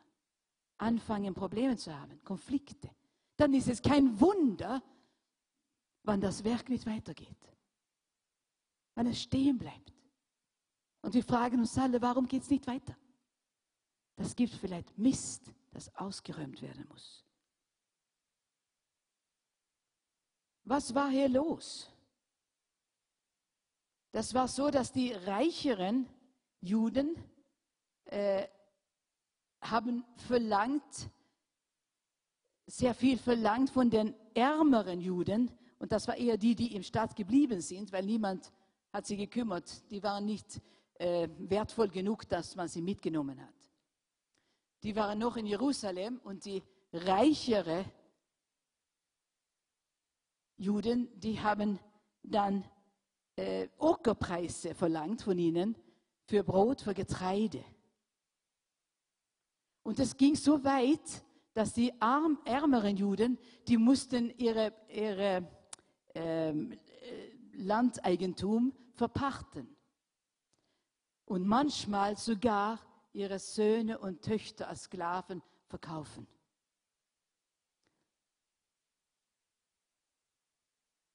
anfangen, Probleme zu haben, Konflikte, dann ist es kein Wunder, wann das Werk nicht weitergeht. Wann es stehen bleibt. Und wir fragen uns alle, warum geht es nicht weiter? Das gibt vielleicht Mist, das ausgeräumt werden muss. Was war hier los? Das war so, dass die reicheren Juden äh, haben verlangt, sehr viel verlangt von den ärmeren Juden. Und das war eher die, die im Staat geblieben sind, weil niemand hat sie gekümmert. Die waren nicht äh, wertvoll genug, dass man sie mitgenommen hat. Die waren noch in Jerusalem und die reichere Juden, die haben dann äh, Ockerpreise verlangt von ihnen für Brot, für Getreide. Und es ging so weit, dass die arm, ärmeren Juden, die mussten ihre, ihre ähm, äh, Landeigentum verpachten. Und manchmal sogar ihre Söhne und Töchter als Sklaven verkaufen.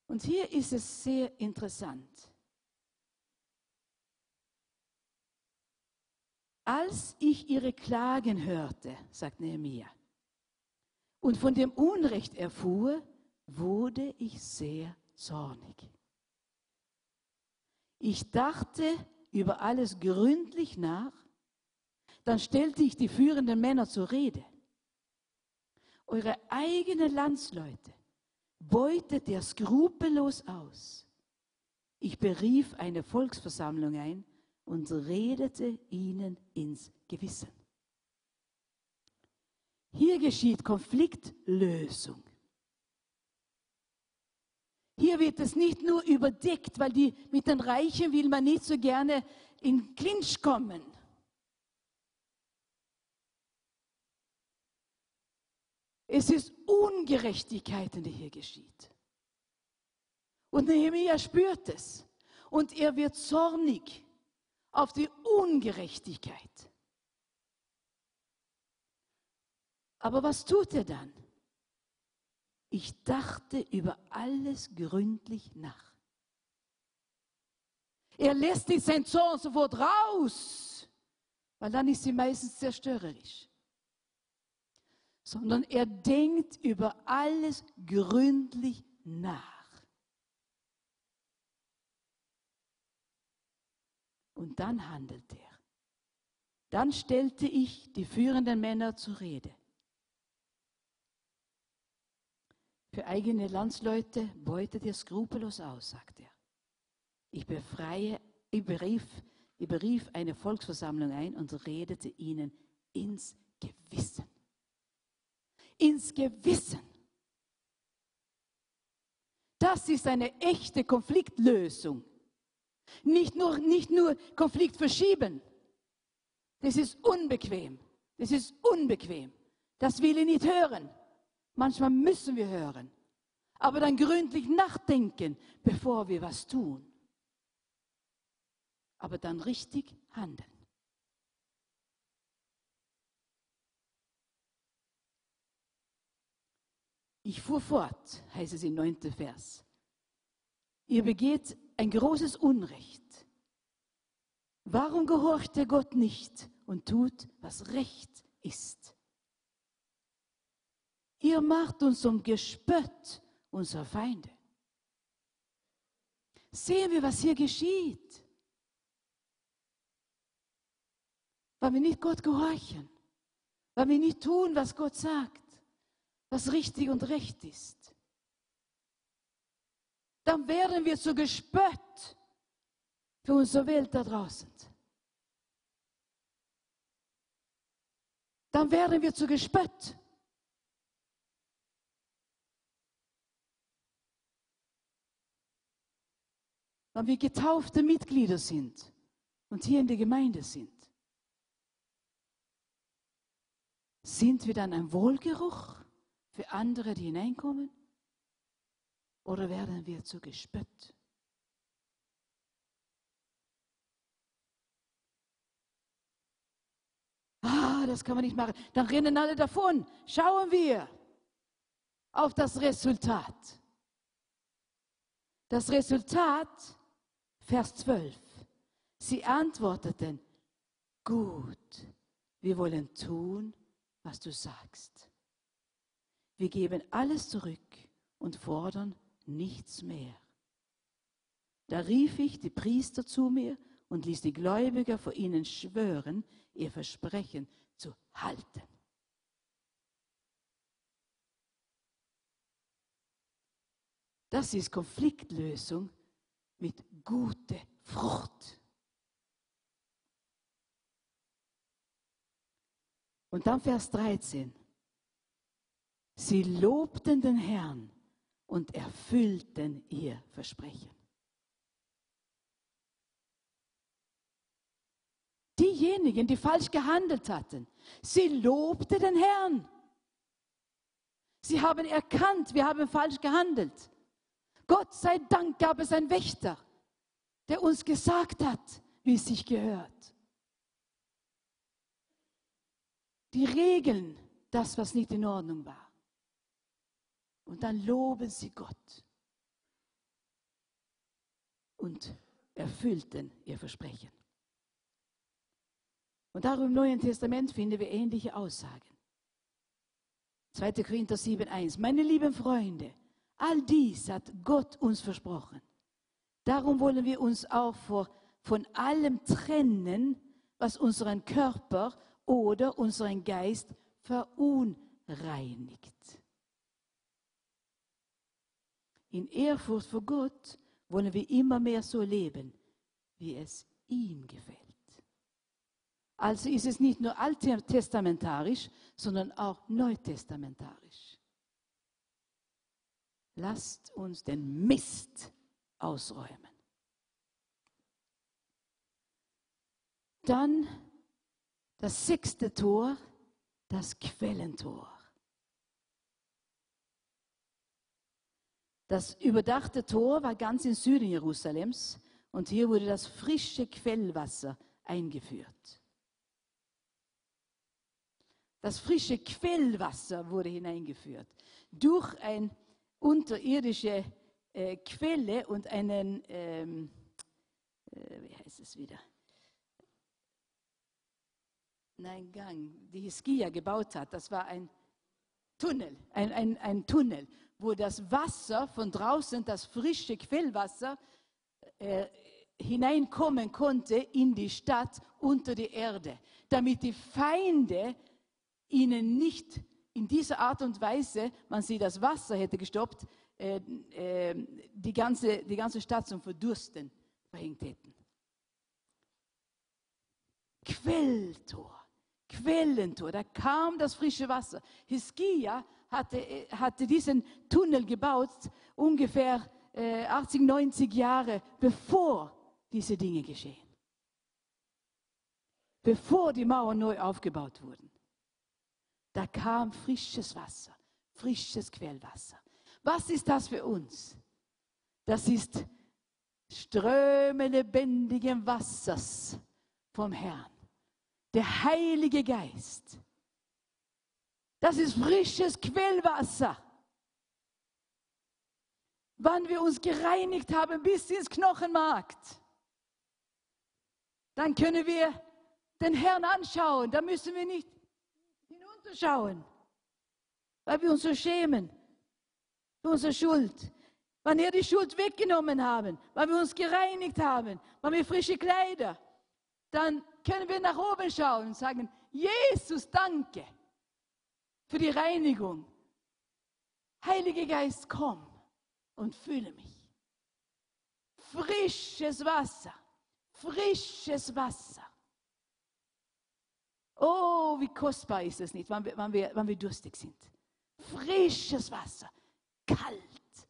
Und hier ist es sehr interessant. Als ich ihre Klagen hörte, sagt Nehemiah, und von dem Unrecht erfuhr, wurde ich sehr zornig. Ich dachte über alles gründlich nach, dann stellte ich die führenden Männer zur Rede. Eure eigenen Landsleute beutet ihr skrupellos aus. Ich berief eine Volksversammlung ein und redete ihnen ins Gewissen. Hier geschieht Konfliktlösung. Hier wird es nicht nur überdeckt, weil die, mit den Reichen will man nicht so gerne in Clinch kommen. Es ist Ungerechtigkeiten, die hier geschieht. Und Nehemiah spürt es. Und er wird zornig auf die Ungerechtigkeit. Aber was tut er dann? Ich dachte über alles gründlich nach. Er lässt nicht Zorn sofort raus, weil dann ist sie meistens zerstörerisch. Sondern er denkt über alles gründlich nach. Und dann handelt er. Dann stellte ich die führenden Männer zur Rede. Für eigene Landsleute beutet ihr skrupellos aus, sagt er. Ich befreie, ich berief, ich berief eine Volksversammlung ein und redete ihnen ins Gewissen. Ins Gewissen. Das ist eine echte Konfliktlösung. Nicht nur, nicht nur Konflikt verschieben. Das ist unbequem. Das ist unbequem. Das will ich nicht hören. Manchmal müssen wir hören, aber dann gründlich nachdenken, bevor wir was tun. Aber dann richtig handeln. Ich fuhr fort, heißt es im neunten Vers. Ihr begeht ein großes Unrecht. Warum gehorcht der Gott nicht und tut, was recht ist? Ihr macht uns zum Gespött unserer Feinde. Sehen wir, was hier geschieht. Weil wir nicht Gott gehorchen. Weil wir nicht tun, was Gott sagt. Was richtig und recht ist. Dann werden wir zu Gespött für unsere Welt da draußen. Dann werden wir zu Gespött. weil wir getaufte Mitglieder sind und hier in der Gemeinde sind. Sind wir dann ein Wohlgeruch für andere, die hineinkommen? Oder werden wir zu Gespött? Ah, das kann man nicht machen. Dann rennen alle davon. Schauen wir auf das Resultat. Das Resultat Vers 12. Sie antworteten, gut, wir wollen tun, was du sagst. Wir geben alles zurück und fordern nichts mehr. Da rief ich die Priester zu mir und ließ die Gläubiger vor ihnen schwören, ihr Versprechen zu halten. Das ist Konfliktlösung mit gute Frucht. Und dann Vers 13. Sie lobten den Herrn und erfüllten ihr Versprechen. Diejenigen, die falsch gehandelt hatten, sie lobten den Herrn. Sie haben erkannt, wir haben falsch gehandelt. Gott sei Dank gab es einen Wächter, der uns gesagt hat, wie es sich gehört. Die Regeln, das, was nicht in Ordnung war. Und dann loben sie Gott und erfüllten ihr Versprechen. Und darum im Neuen Testament finden wir ähnliche Aussagen. 2. Korinther 7,1. Meine lieben Freunde, All dies hat Gott uns versprochen. Darum wollen wir uns auch vor von allem trennen, was unseren Körper oder unseren Geist verunreinigt. In Ehrfurcht vor Gott wollen wir immer mehr so leben, wie es ihm gefällt. Also ist es nicht nur alttestamentarisch, sondern auch neutestamentarisch. Lasst uns den Mist ausräumen. Dann das sechste Tor, das Quellentor. Das überdachte Tor war ganz im Süden Jerusalems und hier wurde das frische Quellwasser eingeführt. Das frische Quellwasser wurde hineingeführt durch eine unterirdische äh, Quelle und einen, ähm, äh, wie heißt es wieder? Nein, Gang, die Hiskia gebaut hat. Das war ein Tunnel, ein, ein, ein Tunnel wo das Wasser von draußen, das frische Quellwasser, äh, hineinkommen konnte in die Stadt unter die Erde, damit die Feinde ihnen nicht in dieser Art und Weise, man sie das Wasser hätte gestoppt, äh, äh, die, ganze, die ganze Stadt zum Verdursten verhängt hätten. Quelltor, Quellentor, da kam das frische Wasser. Hiskia hatte, hatte diesen Tunnel gebaut, ungefähr äh, 80, 90 Jahre bevor diese Dinge geschehen. Bevor die Mauern neu aufgebaut wurden. Da kam frisches Wasser, frisches Quellwasser. Was ist das für uns? Das ist Ströme lebendigen Wassers vom Herrn. Der Heilige Geist das ist frisches Quellwasser. Wann wir uns gereinigt haben bis ins Knochenmark, dann können wir den Herrn anschauen. Da müssen wir nicht hinunterschauen, weil wir uns so schämen für unsere Schuld. Wann wir die Schuld weggenommen haben, weil wir uns gereinigt haben, weil wir frische Kleider, dann können wir nach oben schauen und sagen, Jesus, danke für die Reinigung. Heiliger Geist, komm und fühle mich. Frisches Wasser, frisches Wasser. Oh, wie kostbar ist es nicht, wann wir, wann wir, wann wir durstig sind. Frisches Wasser, kalt,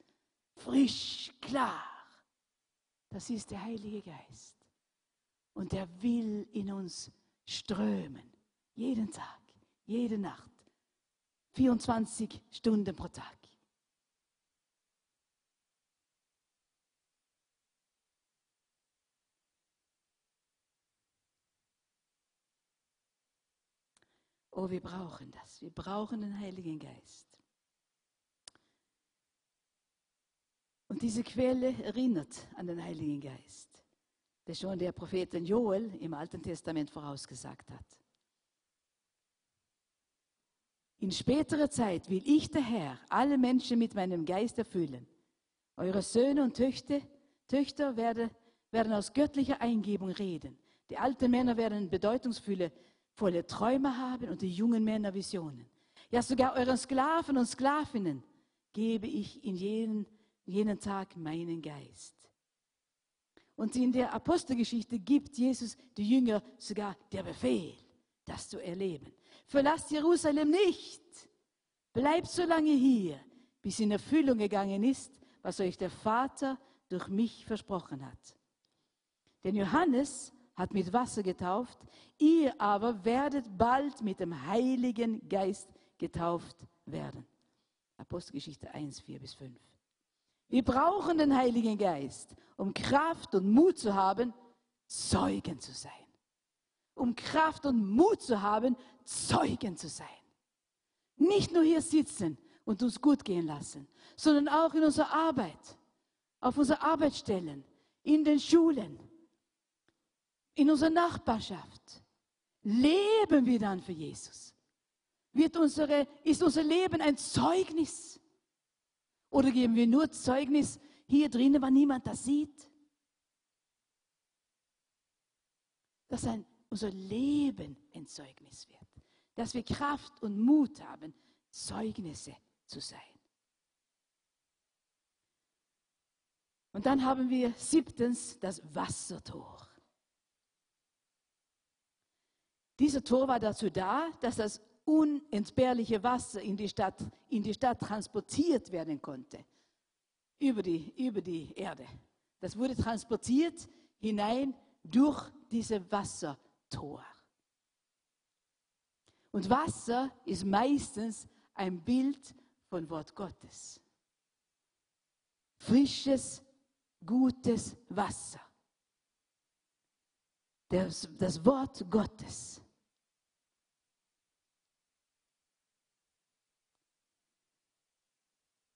frisch, klar. Das ist der Heilige Geist. Und er will in uns strömen. Jeden Tag, jede Nacht. 24 Stunden pro Tag. Oh, wir brauchen das. Wir brauchen den Heiligen Geist. Und diese Quelle erinnert an den Heiligen Geist, der schon der Prophet Joel im Alten Testament vorausgesagt hat. In späterer Zeit will ich, der Herr, alle Menschen mit meinem Geist erfüllen. Eure Söhne und Töchter, Töchter werden, werden aus göttlicher Eingebung reden. Die alten Männer werden bedeutungsvolle volle Träume haben und die jungen Männer Visionen. Ja, sogar euren Sklaven und Sklavinnen gebe ich in jenen, jenen Tag meinen Geist. Und in der Apostelgeschichte gibt Jesus die Jünger sogar der Befehl, das zu erleben. Verlasst Jerusalem nicht. Bleibt so lange hier, bis in Erfüllung gegangen ist, was euch der Vater durch mich versprochen hat. Denn Johannes hat mit Wasser getauft, ihr aber werdet bald mit dem Heiligen Geist getauft werden. Apostelgeschichte 1, 4 bis 5. Wir brauchen den Heiligen Geist, um Kraft und Mut zu haben, Zeugen zu sein um Kraft und Mut zu haben, Zeugen zu sein. Nicht nur hier sitzen und uns gut gehen lassen, sondern auch in unserer Arbeit, auf unseren Arbeitsstellen, in den Schulen, in unserer Nachbarschaft. Leben wir dann für Jesus? Wird unsere, ist unser Leben ein Zeugnis? Oder geben wir nur Zeugnis hier drinnen, weil niemand das sieht? dass ein, unser Leben ein Zeugnis wird. Dass wir Kraft und Mut haben, Zeugnisse zu sein. Und dann haben wir siebtens das Wassertor. Dieser Tor war dazu da, dass das unentbehrliche Wasser in die Stadt, in die Stadt transportiert werden konnte. Über die, über die Erde. Das wurde transportiert hinein durch diese Wassertor. Und Wasser ist meistens ein Bild von Wort Gottes. Frisches, gutes Wasser. Das, das Wort Gottes.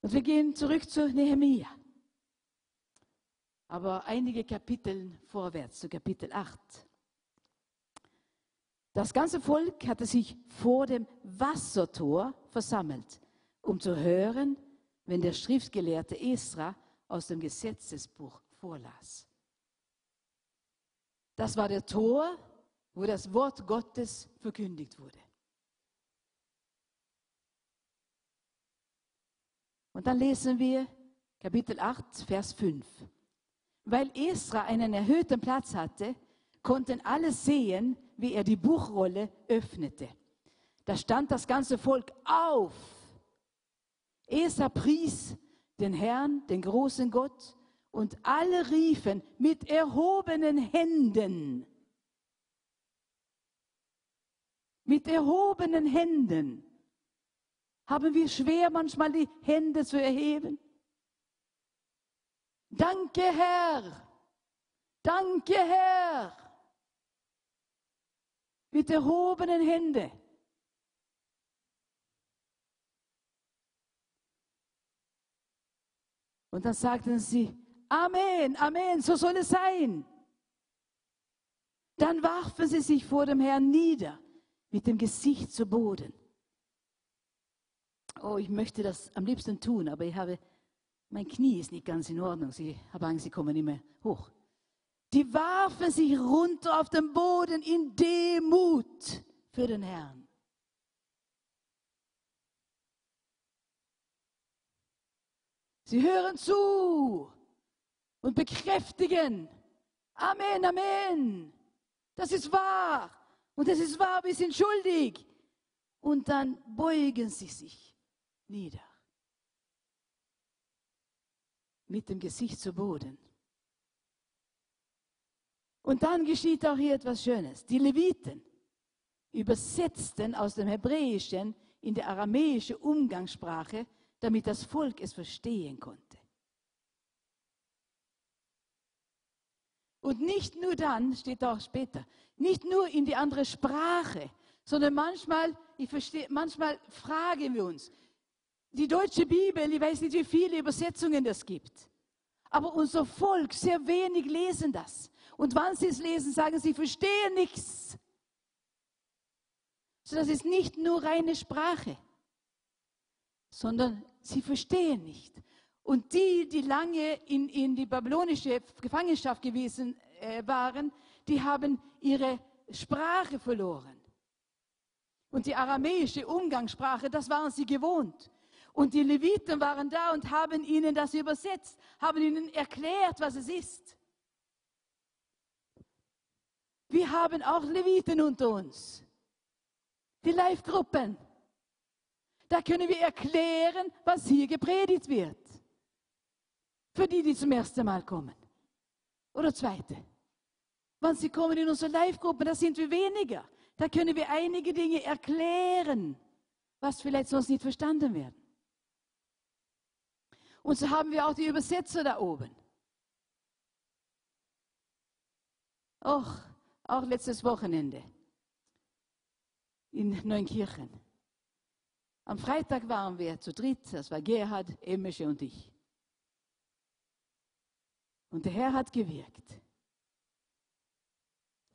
Und wir gehen zurück zu Nehemia. Aber einige Kapitel vorwärts, zu Kapitel 8. Das ganze Volk hatte sich vor dem Wassertor versammelt, um zu hören, wenn der Schriftgelehrte Esra aus dem Gesetzesbuch vorlas. Das war der Tor, wo das Wort Gottes verkündigt wurde. Und dann lesen wir Kapitel 8, Vers 5. Weil Esra einen erhöhten Platz hatte, konnten alle sehen, wie er die Buchrolle öffnete. Da stand das ganze Volk auf. Esra pries den Herrn, den großen Gott, und alle riefen mit erhobenen Händen. Mit erhobenen Händen. Haben wir schwer manchmal die Hände zu erheben? Danke, Herr. Danke, Herr. Mit erhobenen Händen. Und dann sagten sie, Amen, Amen, so soll es sein. Dann warfen sie sich vor dem Herrn nieder, mit dem Gesicht zu Boden. Oh, ich möchte das am liebsten tun, aber ich habe, mein Knie ist nicht ganz in Ordnung. Ich habe Angst, sie kommen nicht mehr hoch. Die warfen sich runter auf den Boden in Demut für den Herrn. Sie hören zu und bekräftigen. Amen, Amen. Das ist wahr. Und das ist wahr, wir sind schuldig. Und dann beugen sie sich nieder. Mit dem Gesicht zu Boden. Und dann geschieht auch hier etwas Schönes. Die Leviten übersetzten aus dem Hebräischen in die aramäische Umgangssprache, damit das Volk es verstehen konnte. Und nicht nur dann, steht auch später, nicht nur in die andere Sprache, sondern manchmal, ich verstehe, manchmal fragen wir uns, die deutsche Bibel, ich weiß nicht, wie viele Übersetzungen es gibt, aber unser Volk, sehr wenig lesen das. Und wann sie es lesen, sagen sie, verstehen nichts. So, das ist nicht nur reine Sprache, sondern sie verstehen nicht. Und die, die lange in, in die babylonische Gefangenschaft gewesen äh, waren, die haben ihre Sprache verloren. Und die aramäische Umgangssprache, das waren sie gewohnt. Und die Leviten waren da und haben ihnen das übersetzt, haben ihnen erklärt, was es ist. Wir haben auch Leviten unter uns. Die Live-Gruppen. Da können wir erklären, was hier gepredigt wird. Für die, die zum ersten Mal kommen. Oder zweite. Wenn sie kommen in unsere Live-Gruppen, da sind wir weniger. Da können wir einige Dinge erklären, was vielleicht sonst nicht verstanden werden. Und so haben wir auch die Übersetzer da oben. Och, auch letztes Wochenende in Neunkirchen. Am Freitag waren wir zu dritt, das war Gerhard, Emmische und ich. Und der Herr hat gewirkt.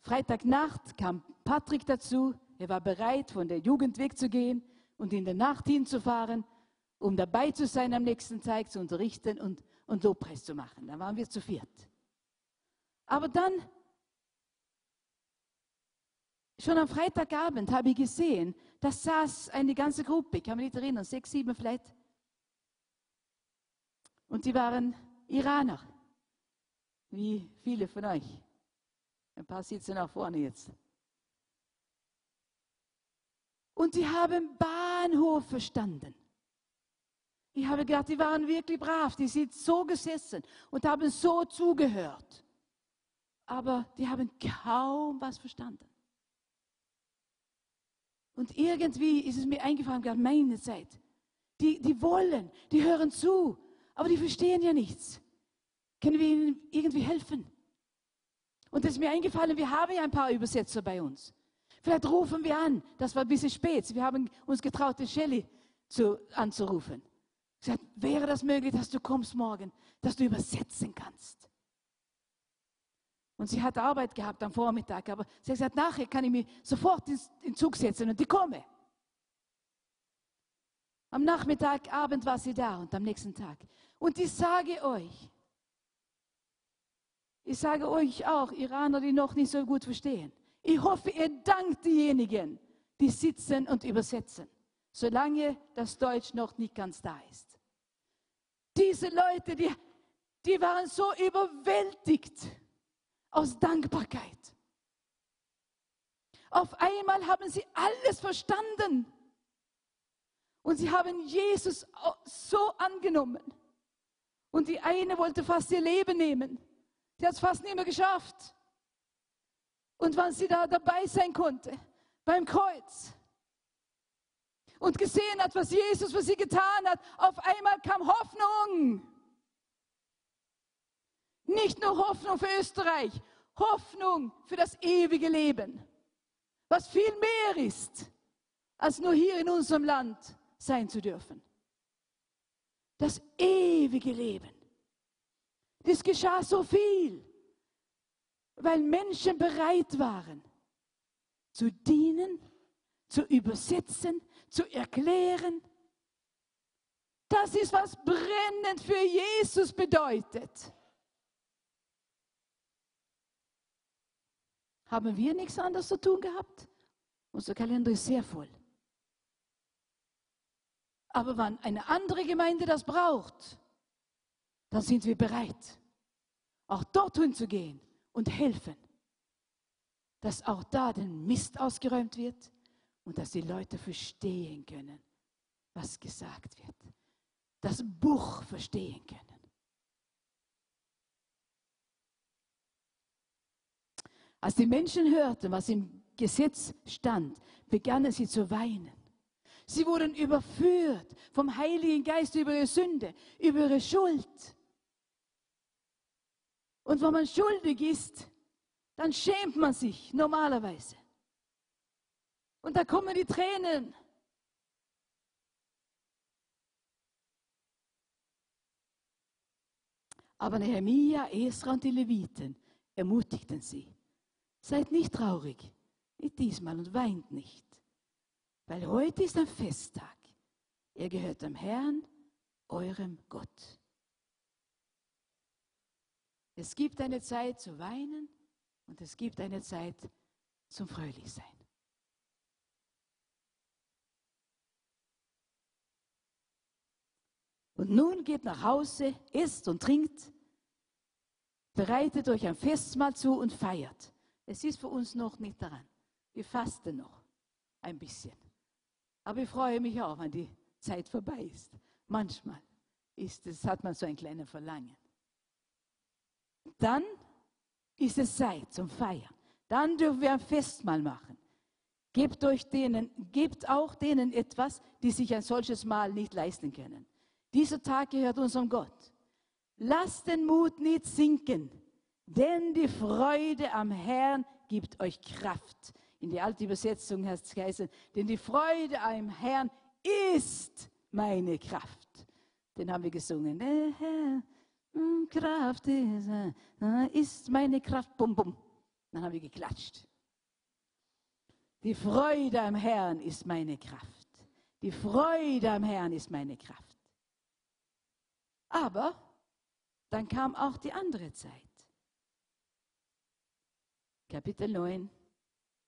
Freitagnacht kam Patrick dazu. Er war bereit, von der Jugend wegzugehen und in der Nacht hinzufahren, um dabei zu sein am nächsten Tag, zu unterrichten und, und Lobpreis zu machen. Da waren wir zu viert. Aber dann Schon am Freitagabend habe ich gesehen, da saß eine ganze Gruppe, ich kann mich nicht erinnern, sechs, sieben vielleicht. Und die waren Iraner, wie viele von euch. Ein paar sitzen auch vorne jetzt. Und die haben Bahnhof verstanden. Ich habe gedacht, die waren wirklich brav, die sind so gesessen und haben so zugehört. Aber die haben kaum was verstanden. Und irgendwie ist es mir eingefallen, gerade meine Zeit. Die, die wollen, die hören zu, aber die verstehen ja nichts. Können wir ihnen irgendwie helfen? Und es ist mir eingefallen, wir haben ja ein paar Übersetzer bei uns. Vielleicht rufen wir an, das war ein bisschen spät. Wir haben uns getraut, die Shelley zu, anzurufen. Gesagt, wäre das möglich, dass du kommst morgen, dass du übersetzen kannst? Und sie hat Arbeit gehabt am Vormittag, aber sie hat gesagt, nachher kann ich mich sofort in den Zug setzen und die komme. Am Nachmittag, Abend war sie da und am nächsten Tag. Und ich sage euch, ich sage euch auch, Iraner, die noch nicht so gut verstehen, ich hoffe, ihr dankt diejenigen, die sitzen und übersetzen, solange das Deutsch noch nicht ganz da ist. Diese Leute, die, die waren so überwältigt aus Dankbarkeit. Auf einmal haben sie alles verstanden. Und sie haben Jesus so angenommen. Und die eine wollte fast ihr Leben nehmen. Sie hat es fast nicht mehr geschafft. Und wann sie da dabei sein konnte, beim Kreuz, und gesehen hat, was Jesus für sie getan hat, auf einmal kam Hoffnung. Nicht nur Hoffnung für Österreich, Hoffnung für das ewige Leben, was viel mehr ist, als nur hier in unserem Land sein zu dürfen. Das ewige Leben. Das geschah so viel, weil Menschen bereit waren, zu dienen, zu übersetzen, zu erklären. Das ist, was brennend für Jesus bedeutet. Haben wir nichts anderes zu tun gehabt? Unser Kalender ist sehr voll. Aber wenn eine andere Gemeinde das braucht, dann sind wir bereit, auch dorthin zu gehen und helfen, dass auch da der Mist ausgeräumt wird, und dass die Leute verstehen können, was gesagt wird. Das Buch verstehen können. Als die Menschen hörten, was im Gesetz stand, begannen sie zu weinen. Sie wurden überführt vom Heiligen Geist über ihre Sünde, über ihre Schuld. Und wenn man schuldig ist, dann schämt man sich normalerweise. Und da kommen die Tränen. Aber Nehemia, Esra und die Leviten ermutigten sie. Seid nicht traurig, nicht diesmal und weint nicht, weil heute ist ein Festtag. Ihr gehört dem Herrn, eurem Gott. Es gibt eine Zeit zu weinen und es gibt eine Zeit zum Fröhlichsein. Und nun geht nach Hause, isst und trinkt, bereitet euch ein Festmahl zu und feiert. Es ist für uns noch nicht daran. Wir fasten noch ein bisschen. Aber ich freue mich auch, wenn die Zeit vorbei ist. Manchmal ist es, hat man so ein kleines Verlangen. Dann ist es Zeit zum Feiern. Dann dürfen wir ein Festmahl machen. Gebt, euch denen, gebt auch denen etwas, die sich ein solches Mahl nicht leisten können. Dieser Tag gehört unserem Gott. Lasst den Mut nicht sinken, denn die Freude am Herrn gibt euch Kraft. In der alten Übersetzung heißt es geheißen, denn die Freude am Herrn ist meine Kraft. Den haben wir gesungen. Der Herr, hm, Kraft ist, äh, ist meine Kraft. Bum, bum. Dann haben wir geklatscht. Die Freude am Herrn ist meine Kraft. Die Freude am Herrn ist meine Kraft. Aber dann kam auch die andere Zeit. Kapitel 9,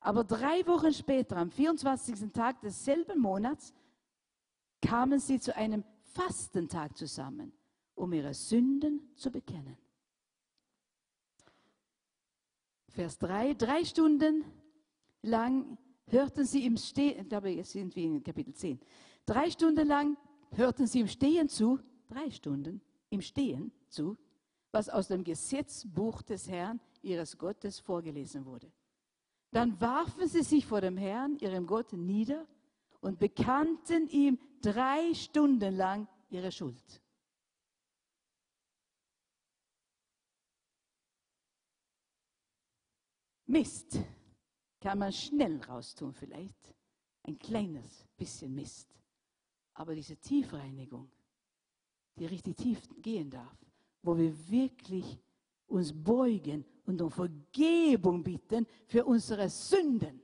Aber drei Wochen später, am 24. Tag desselben Monats, kamen sie zu einem Fastentag zusammen, um ihre Sünden zu bekennen. Vers 3, drei Stunden lang hörten sie im Stehen, ich glaube, jetzt sind wir in Kapitel 10, drei Stunden lang hörten sie im Stehen zu, drei Stunden im Stehen zu, was aus dem Gesetzbuch des Herrn, ihres Gottes, vorgelesen wurde. Dann warfen sie sich vor dem Herrn, ihrem Gott, nieder und bekannten ihm drei Stunden lang ihre Schuld. Mist kann man schnell raustun vielleicht. Ein kleines bisschen Mist. Aber diese Tiefreinigung, die richtig tief gehen darf, wo wir wirklich uns beugen und um Vergebung bitten für unsere Sünden.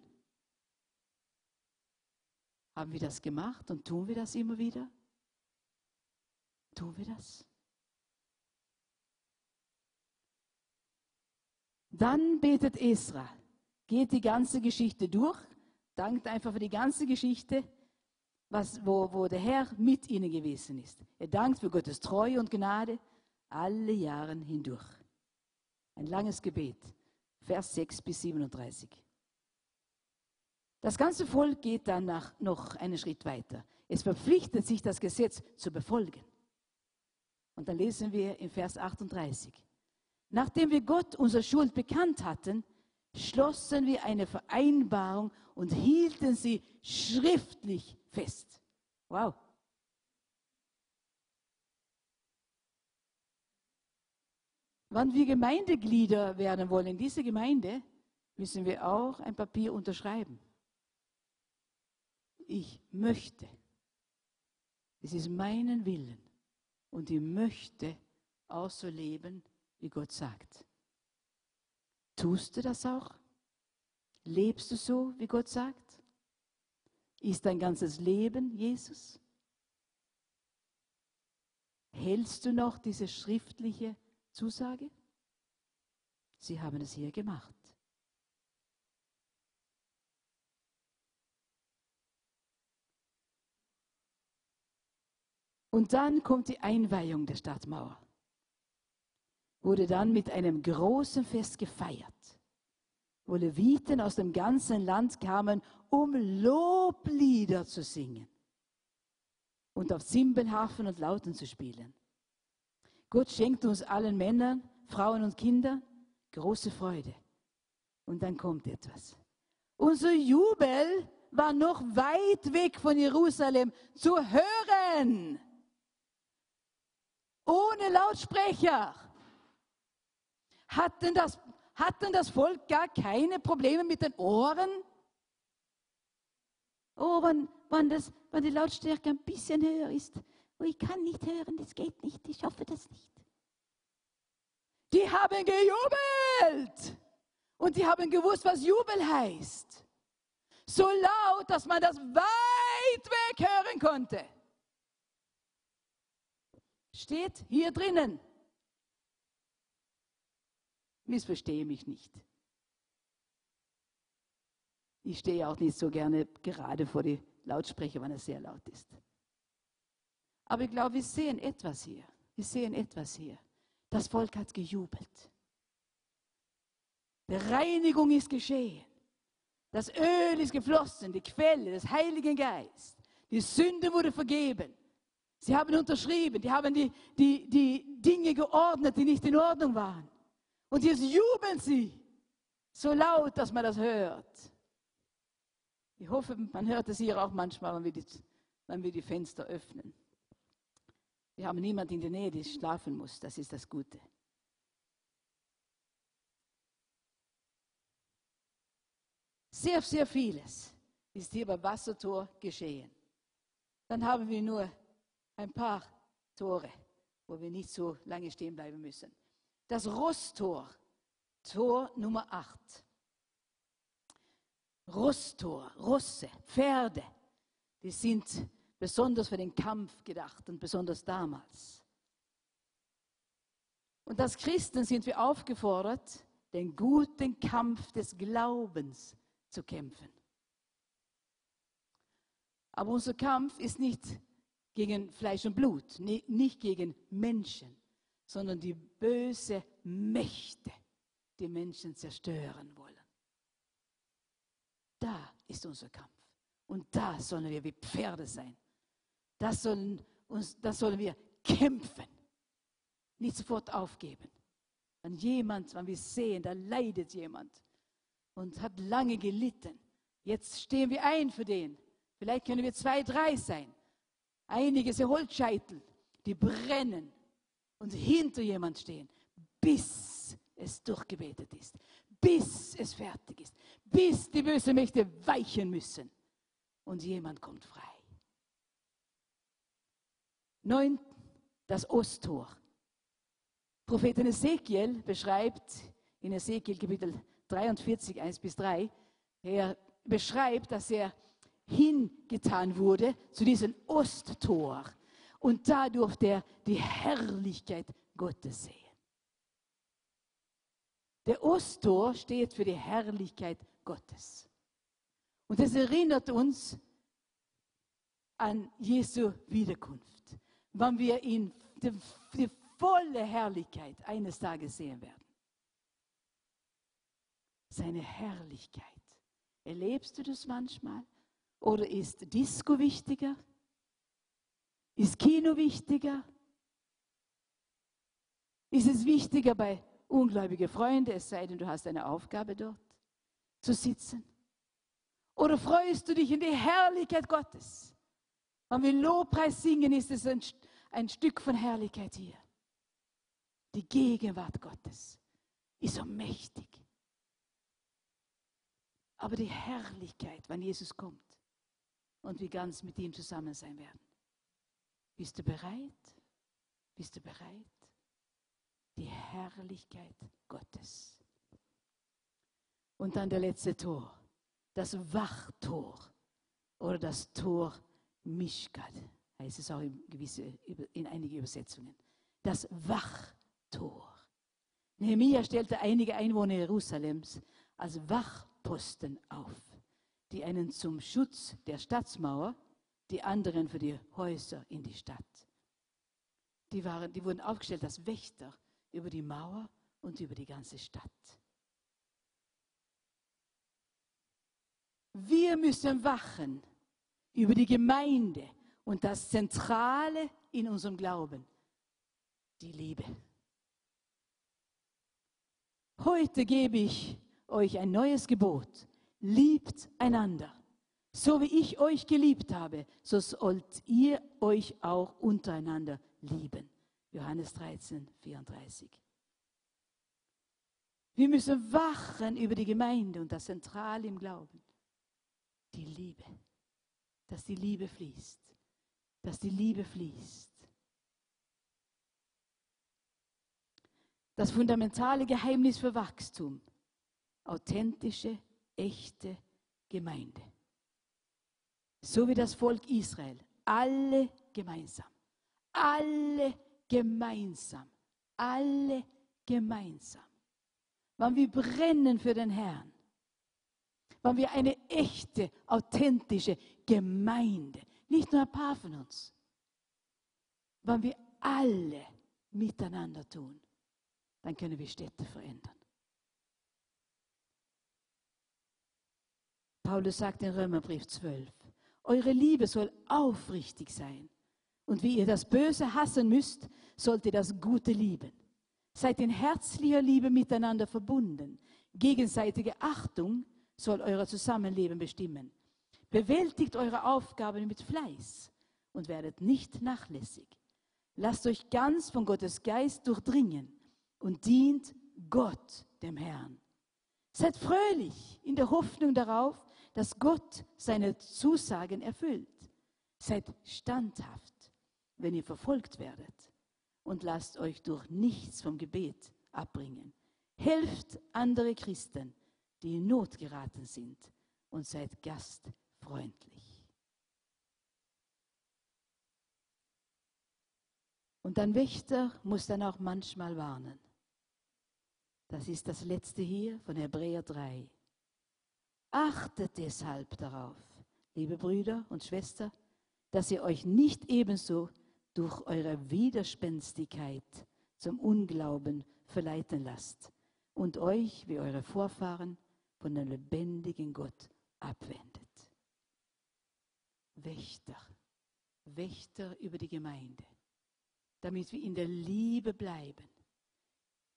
Haben wir das gemacht und tun wir das immer wieder? Tun wir das? Dann betet Esra, geht die ganze Geschichte durch, dankt einfach für die ganze Geschichte, was, wo, wo der Herr mit ihnen gewesen ist. Er dankt für Gottes Treue und Gnade alle Jahre hindurch. Ein langes Gebet, Vers 6 bis 37. Das ganze Volk geht dann nach, noch einen Schritt weiter. Es verpflichtet sich, das Gesetz zu befolgen. Und dann lesen wir in Vers 38. Nachdem wir Gott unsere Schuld bekannt hatten, schlossen wir eine Vereinbarung und hielten sie schriftlich fest. Wow. Wenn wir Gemeindeglieder werden wollen in dieser Gemeinde, müssen wir auch ein Papier unterschreiben. Ich möchte. Es ist meinen Willen. Und ich möchte auch so leben, wie Gott sagt. Tust du das auch? Lebst du so, wie Gott sagt? Ist dein ganzes Leben Jesus? Hältst du noch diese schriftliche Zusage? Sie haben es hier gemacht. Und dann kommt die Einweihung der Stadtmauer wurde dann mit einem großen Fest gefeiert, wo Leviten aus dem ganzen Land kamen, um Loblieder zu singen und auf Zimbelhafen und Lauten zu spielen. Gott schenkt uns allen Männern, Frauen und Kindern große Freude. Und dann kommt etwas. Unser Jubel war noch weit weg von Jerusalem zu hören. Ohne Lautsprecher. Hat denn, das, hat denn das Volk gar keine Probleme mit den Ohren? Oh, wenn, wenn, das, wenn die Lautstärke ein bisschen höher ist. Oh, ich kann nicht hören, das geht nicht, ich schaffe das nicht. Die haben gejubelt. Und die haben gewusst, was Jubel heißt. So laut, dass man das weit weg hören konnte. Steht hier drinnen. Missverstehe mich nicht. Ich stehe auch nicht so gerne gerade vor die Lautsprecher, wenn es sehr laut ist. Aber ich glaube, wir sehen etwas hier. Wir sehen etwas hier. Das Volk hat gejubelt. Die Reinigung ist geschehen. Das Öl ist geflossen, die Quelle des Heiligen Geistes. Die Sünde wurde vergeben. Sie haben unterschrieben, die haben die, die, die Dinge geordnet, die nicht in Ordnung waren. Und jetzt jubeln sie so laut, dass man das hört. Ich hoffe, man hört es hier auch manchmal, wenn wir die, wenn wir die Fenster öffnen. Wir haben niemanden in der Nähe, der schlafen muss. Das ist das Gute. Sehr, sehr vieles ist hier beim Wassertor geschehen. Dann haben wir nur ein paar Tore, wo wir nicht so lange stehen bleiben müssen. Das Rosttor, Tor Nummer 8. Rosttor, Rosse, Pferde, die sind besonders für den Kampf gedacht und besonders damals. Und als Christen sind wir aufgefordert, den guten Kampf des Glaubens zu kämpfen. Aber unser Kampf ist nicht gegen Fleisch und Blut, nicht gegen Menschen, sondern die böse Mächte, die Menschen zerstören wollen. Da ist unser Kampf. Und da sollen wir wie Pferde sein. Das sollen, uns, das sollen wir kämpfen. Nicht sofort aufgeben. Wenn jemand, wenn wir sehen, da leidet jemand und hat lange gelitten. Jetzt stehen wir ein für den. Vielleicht können wir zwei, drei sein. Einige sind Holzscheitel, die brennen und hinter jemand stehen, bis es durchgebetet ist, bis es fertig ist, bis die bösen Mächte weichen müssen und jemand kommt frei. Neun, das Osttor. Prophet Ezekiel beschreibt in Ezekiel Kapitel 43, 1 bis 3, er beschreibt, dass er hingetan wurde zu diesem Osttor. Und da durfte er die Herrlichkeit Gottes sehen. Der Osttor steht für die Herrlichkeit Gottes. Und es erinnert uns an Jesu Wiederkunft, wann wir ihn die, die volle Herrlichkeit eines Tages sehen werden. Seine Herrlichkeit. Erlebst du das manchmal? Oder ist Disco wichtiger? Ist Kino wichtiger? Ist es wichtiger bei ungläubigen Freunden, es sei denn, du hast eine Aufgabe dort zu sitzen? Oder freust du dich in die Herrlichkeit Gottes? Wenn wir Lobpreis singen, ist es ein, ein Stück von Herrlichkeit hier. Die Gegenwart Gottes ist so mächtig. Aber die Herrlichkeit, wenn Jesus kommt, und wir ganz mit ihm zusammen sein werden. Bist du bereit? Bist du bereit? Die Herrlichkeit Gottes. Und dann der letzte Tor, das Wachtor oder das Tor Mishkat, heißt es auch in, gewisse, in einige Übersetzungen. Das Wachtor. Nehemiah stellte einige Einwohner Jerusalems als Wachposten auf die einen zum Schutz der Stadtmauer, die anderen für die Häuser in die Stadt. Die, waren, die wurden aufgestellt als Wächter über die Mauer und über die ganze Stadt. Wir müssen wachen über die Gemeinde und das Zentrale in unserem Glauben, die Liebe. Heute gebe ich euch ein neues Gebot liebt einander. So wie ich euch geliebt habe, so sollt ihr euch auch untereinander lieben. Johannes 13, 34. Wir müssen wachen über die Gemeinde und das Zentrale im Glauben. Die Liebe. Dass die Liebe fließt. Dass die Liebe fließt. Das fundamentale Geheimnis für Wachstum. Authentische echte Gemeinde. So wie das Volk Israel. Alle gemeinsam. Alle gemeinsam. Alle gemeinsam. Wenn wir brennen für den Herrn. Wenn wir eine echte, authentische Gemeinde, nicht nur ein paar von uns, wenn wir alle miteinander tun, dann können wir Städte verändern. Paulus sagt in Römerbrief 12, eure Liebe soll aufrichtig sein. Und wie ihr das Böse hassen müsst, sollt ihr das Gute lieben. Seid in herzlicher Liebe miteinander verbunden. Gegenseitige Achtung soll euer Zusammenleben bestimmen. Bewältigt eure Aufgaben mit Fleiß und werdet nicht nachlässig. Lasst euch ganz von Gottes Geist durchdringen und dient Gott, dem Herrn. Seid fröhlich in der Hoffnung darauf, dass Gott seine Zusagen erfüllt. Seid standhaft, wenn ihr verfolgt werdet und lasst euch durch nichts vom Gebet abbringen. Helft andere Christen, die in Not geraten sind und seid gastfreundlich. Und ein Wächter muss dann auch manchmal warnen. Das ist das letzte hier von Hebräer 3. Achtet deshalb darauf, liebe Brüder und Schwestern, dass ihr euch nicht ebenso durch eure Widerspenstigkeit zum Unglauben verleiten lasst und euch, wie eure Vorfahren, von dem lebendigen Gott abwendet. Wächter, Wächter über die Gemeinde, damit wir in der Liebe bleiben,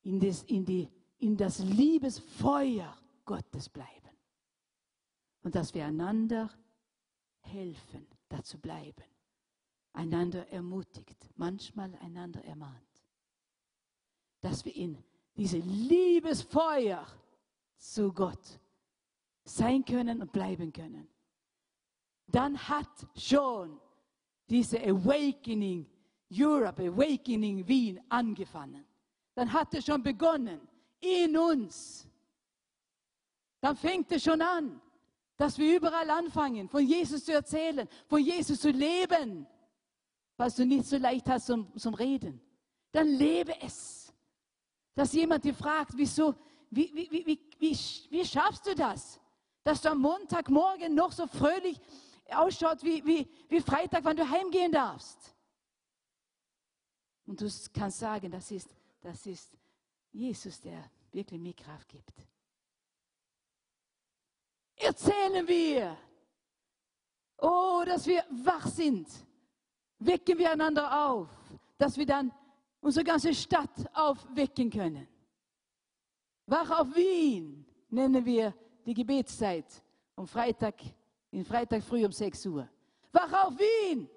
in das, in die, in das Liebesfeuer Gottes bleiben. Und dass wir einander helfen, dazu bleiben, einander ermutigt, manchmal einander ermahnt, dass wir in diese Liebesfeuer zu Gott sein können und bleiben können. Dann hat schon diese Awakening Europe, Awakening Wien angefangen. Dann hat es schon begonnen in uns. Dann fängt es schon an, dass wir überall anfangen, von Jesus zu erzählen, von Jesus zu leben. Was du nicht so leicht hast zum, zum Reden, dann lebe es. Dass jemand dir fragt, wieso, wie, wie, wie, wie, wie schaffst du das? Dass du am Montagmorgen noch so fröhlich ausschaut wie, wie, wie Freitag, wann du heimgehen darfst. Und du kannst sagen, das ist, das ist Jesus, der wirklich mir Kraft gibt. Erzählen wir, oh, dass wir wach sind. Wecken wir einander auf, dass wir dann unsere ganze Stadt aufwecken können. Wach auf Wien nennen wir die Gebetszeit um Freitag, in Freitag früh um 6 Uhr. Wach auf Wien!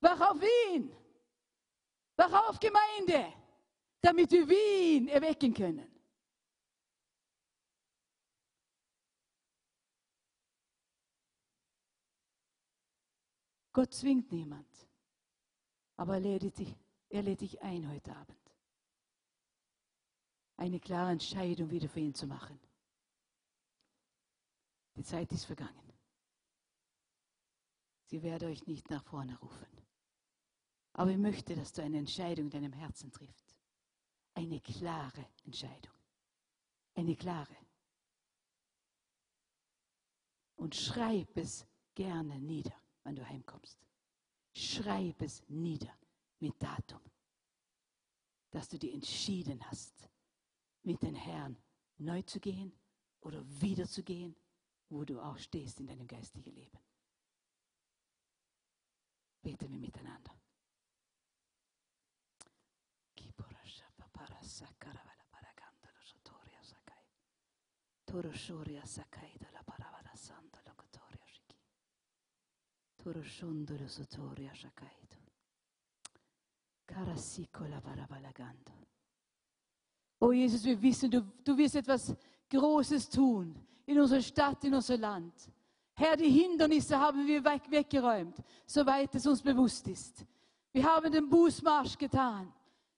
Wach auf Wien! Wach auf Gemeinde, damit wir Wien erwecken können. Gott zwingt niemand, aber er lädt dich, er lädt dich ein heute Abend eine klare Entscheidung wieder für ihn zu machen. Die Zeit ist vergangen. Sie werde euch nicht nach vorne rufen. Aber ich möchte, dass du eine Entscheidung in deinem Herzen triffst. Eine klare Entscheidung. Eine klare. Und schreib es gerne nieder, wenn du heimkommst. Schreib es nieder mit Datum, dass du dich entschieden hast, mit dem Herrn neu zu gehen oder wieder zu gehen, wo du auch stehst in deinem geistigen Leben. Beten wir miteinander. Toroshoria sakai dalla paravara santa locutoria shiki. Toroshondolo sotoria shakaito. Karasiko la parabalagando. Oh Jesus, wir wissen, du, du wirst etwas Großes tun in unserer Stadt, in unser Land. Herr, die Hindernisse haben wir weg, weggeräumt, soweit es uns bewusst ist. Wir haben den Bußmarsch getan.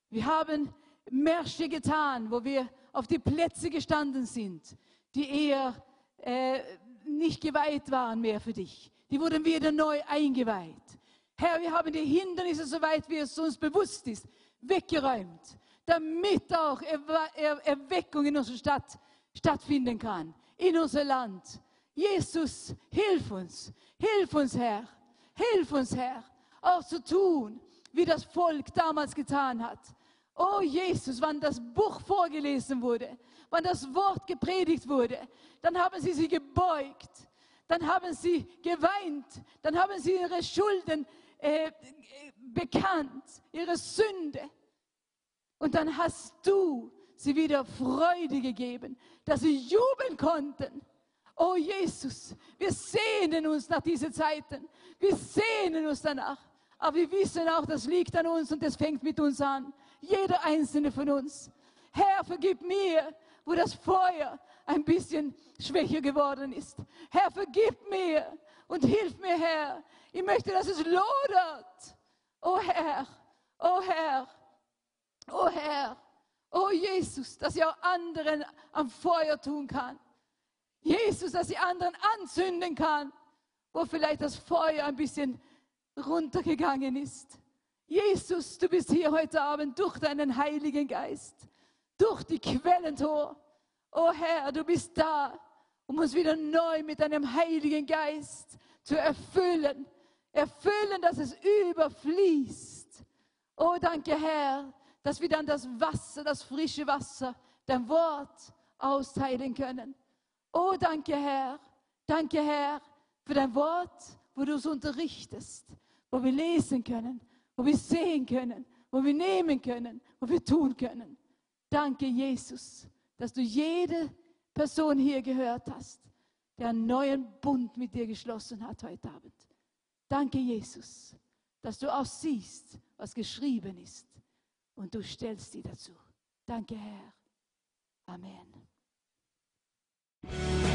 Wir haben Märsche getan, wo wir auf die Plätze gestanden sind, die eher äh, nicht geweiht waren mehr für dich. Die wurden wieder neu eingeweiht. Herr, wir haben die Hindernisse, soweit wie es uns bewusst ist, weggeräumt damit auch Erweckung in unserer Stadt stattfinden kann, in unser Land. Jesus, hilf uns, hilf uns, Herr, hilf uns, Herr, auch zu tun, wie das Volk damals getan hat. Oh Jesus, wann das Buch vorgelesen wurde, wann das Wort gepredigt wurde, dann haben sie sich gebeugt, dann haben sie geweint, dann haben sie ihre Schulden äh, bekannt, ihre Sünde. Und dann hast du sie wieder Freude gegeben, dass sie jubeln konnten. Oh Jesus, wir sehnen uns nach diesen Zeiten. Wir sehnen uns danach. Aber wir wissen auch, das liegt an uns und das fängt mit uns an. Jeder einzelne von uns. Herr, vergib mir, wo das Feuer ein bisschen schwächer geworden ist. Herr, vergib mir und hilf mir, Herr. Ich möchte, dass es lodert. Oh Herr, oh Herr. Oh Herr, oh Jesus, dass ich auch anderen am Feuer tun kann. Jesus, dass ich anderen anzünden kann, wo vielleicht das Feuer ein bisschen runtergegangen ist. Jesus, du bist hier heute Abend durch deinen Heiligen Geist, durch die Quellentor. Oh Herr, du bist da um uns wieder neu mit deinem Heiligen Geist zu erfüllen. Erfüllen, dass es überfließt. Oh, danke, Herr, dass wir dann das Wasser, das frische Wasser, dein Wort austeilen können. Oh, danke, Herr. Danke, Herr, für dein Wort, wo du uns unterrichtest, wo wir lesen können, wo wir sehen können, wo wir nehmen können, wo wir tun können. Danke, Jesus, dass du jede Person hier gehört hast, der einen neuen Bund mit dir geschlossen hat heute Abend. Danke, Jesus, dass du auch siehst, was geschrieben ist und du stellst sie dazu. Danke, Herr. Amen. Thank you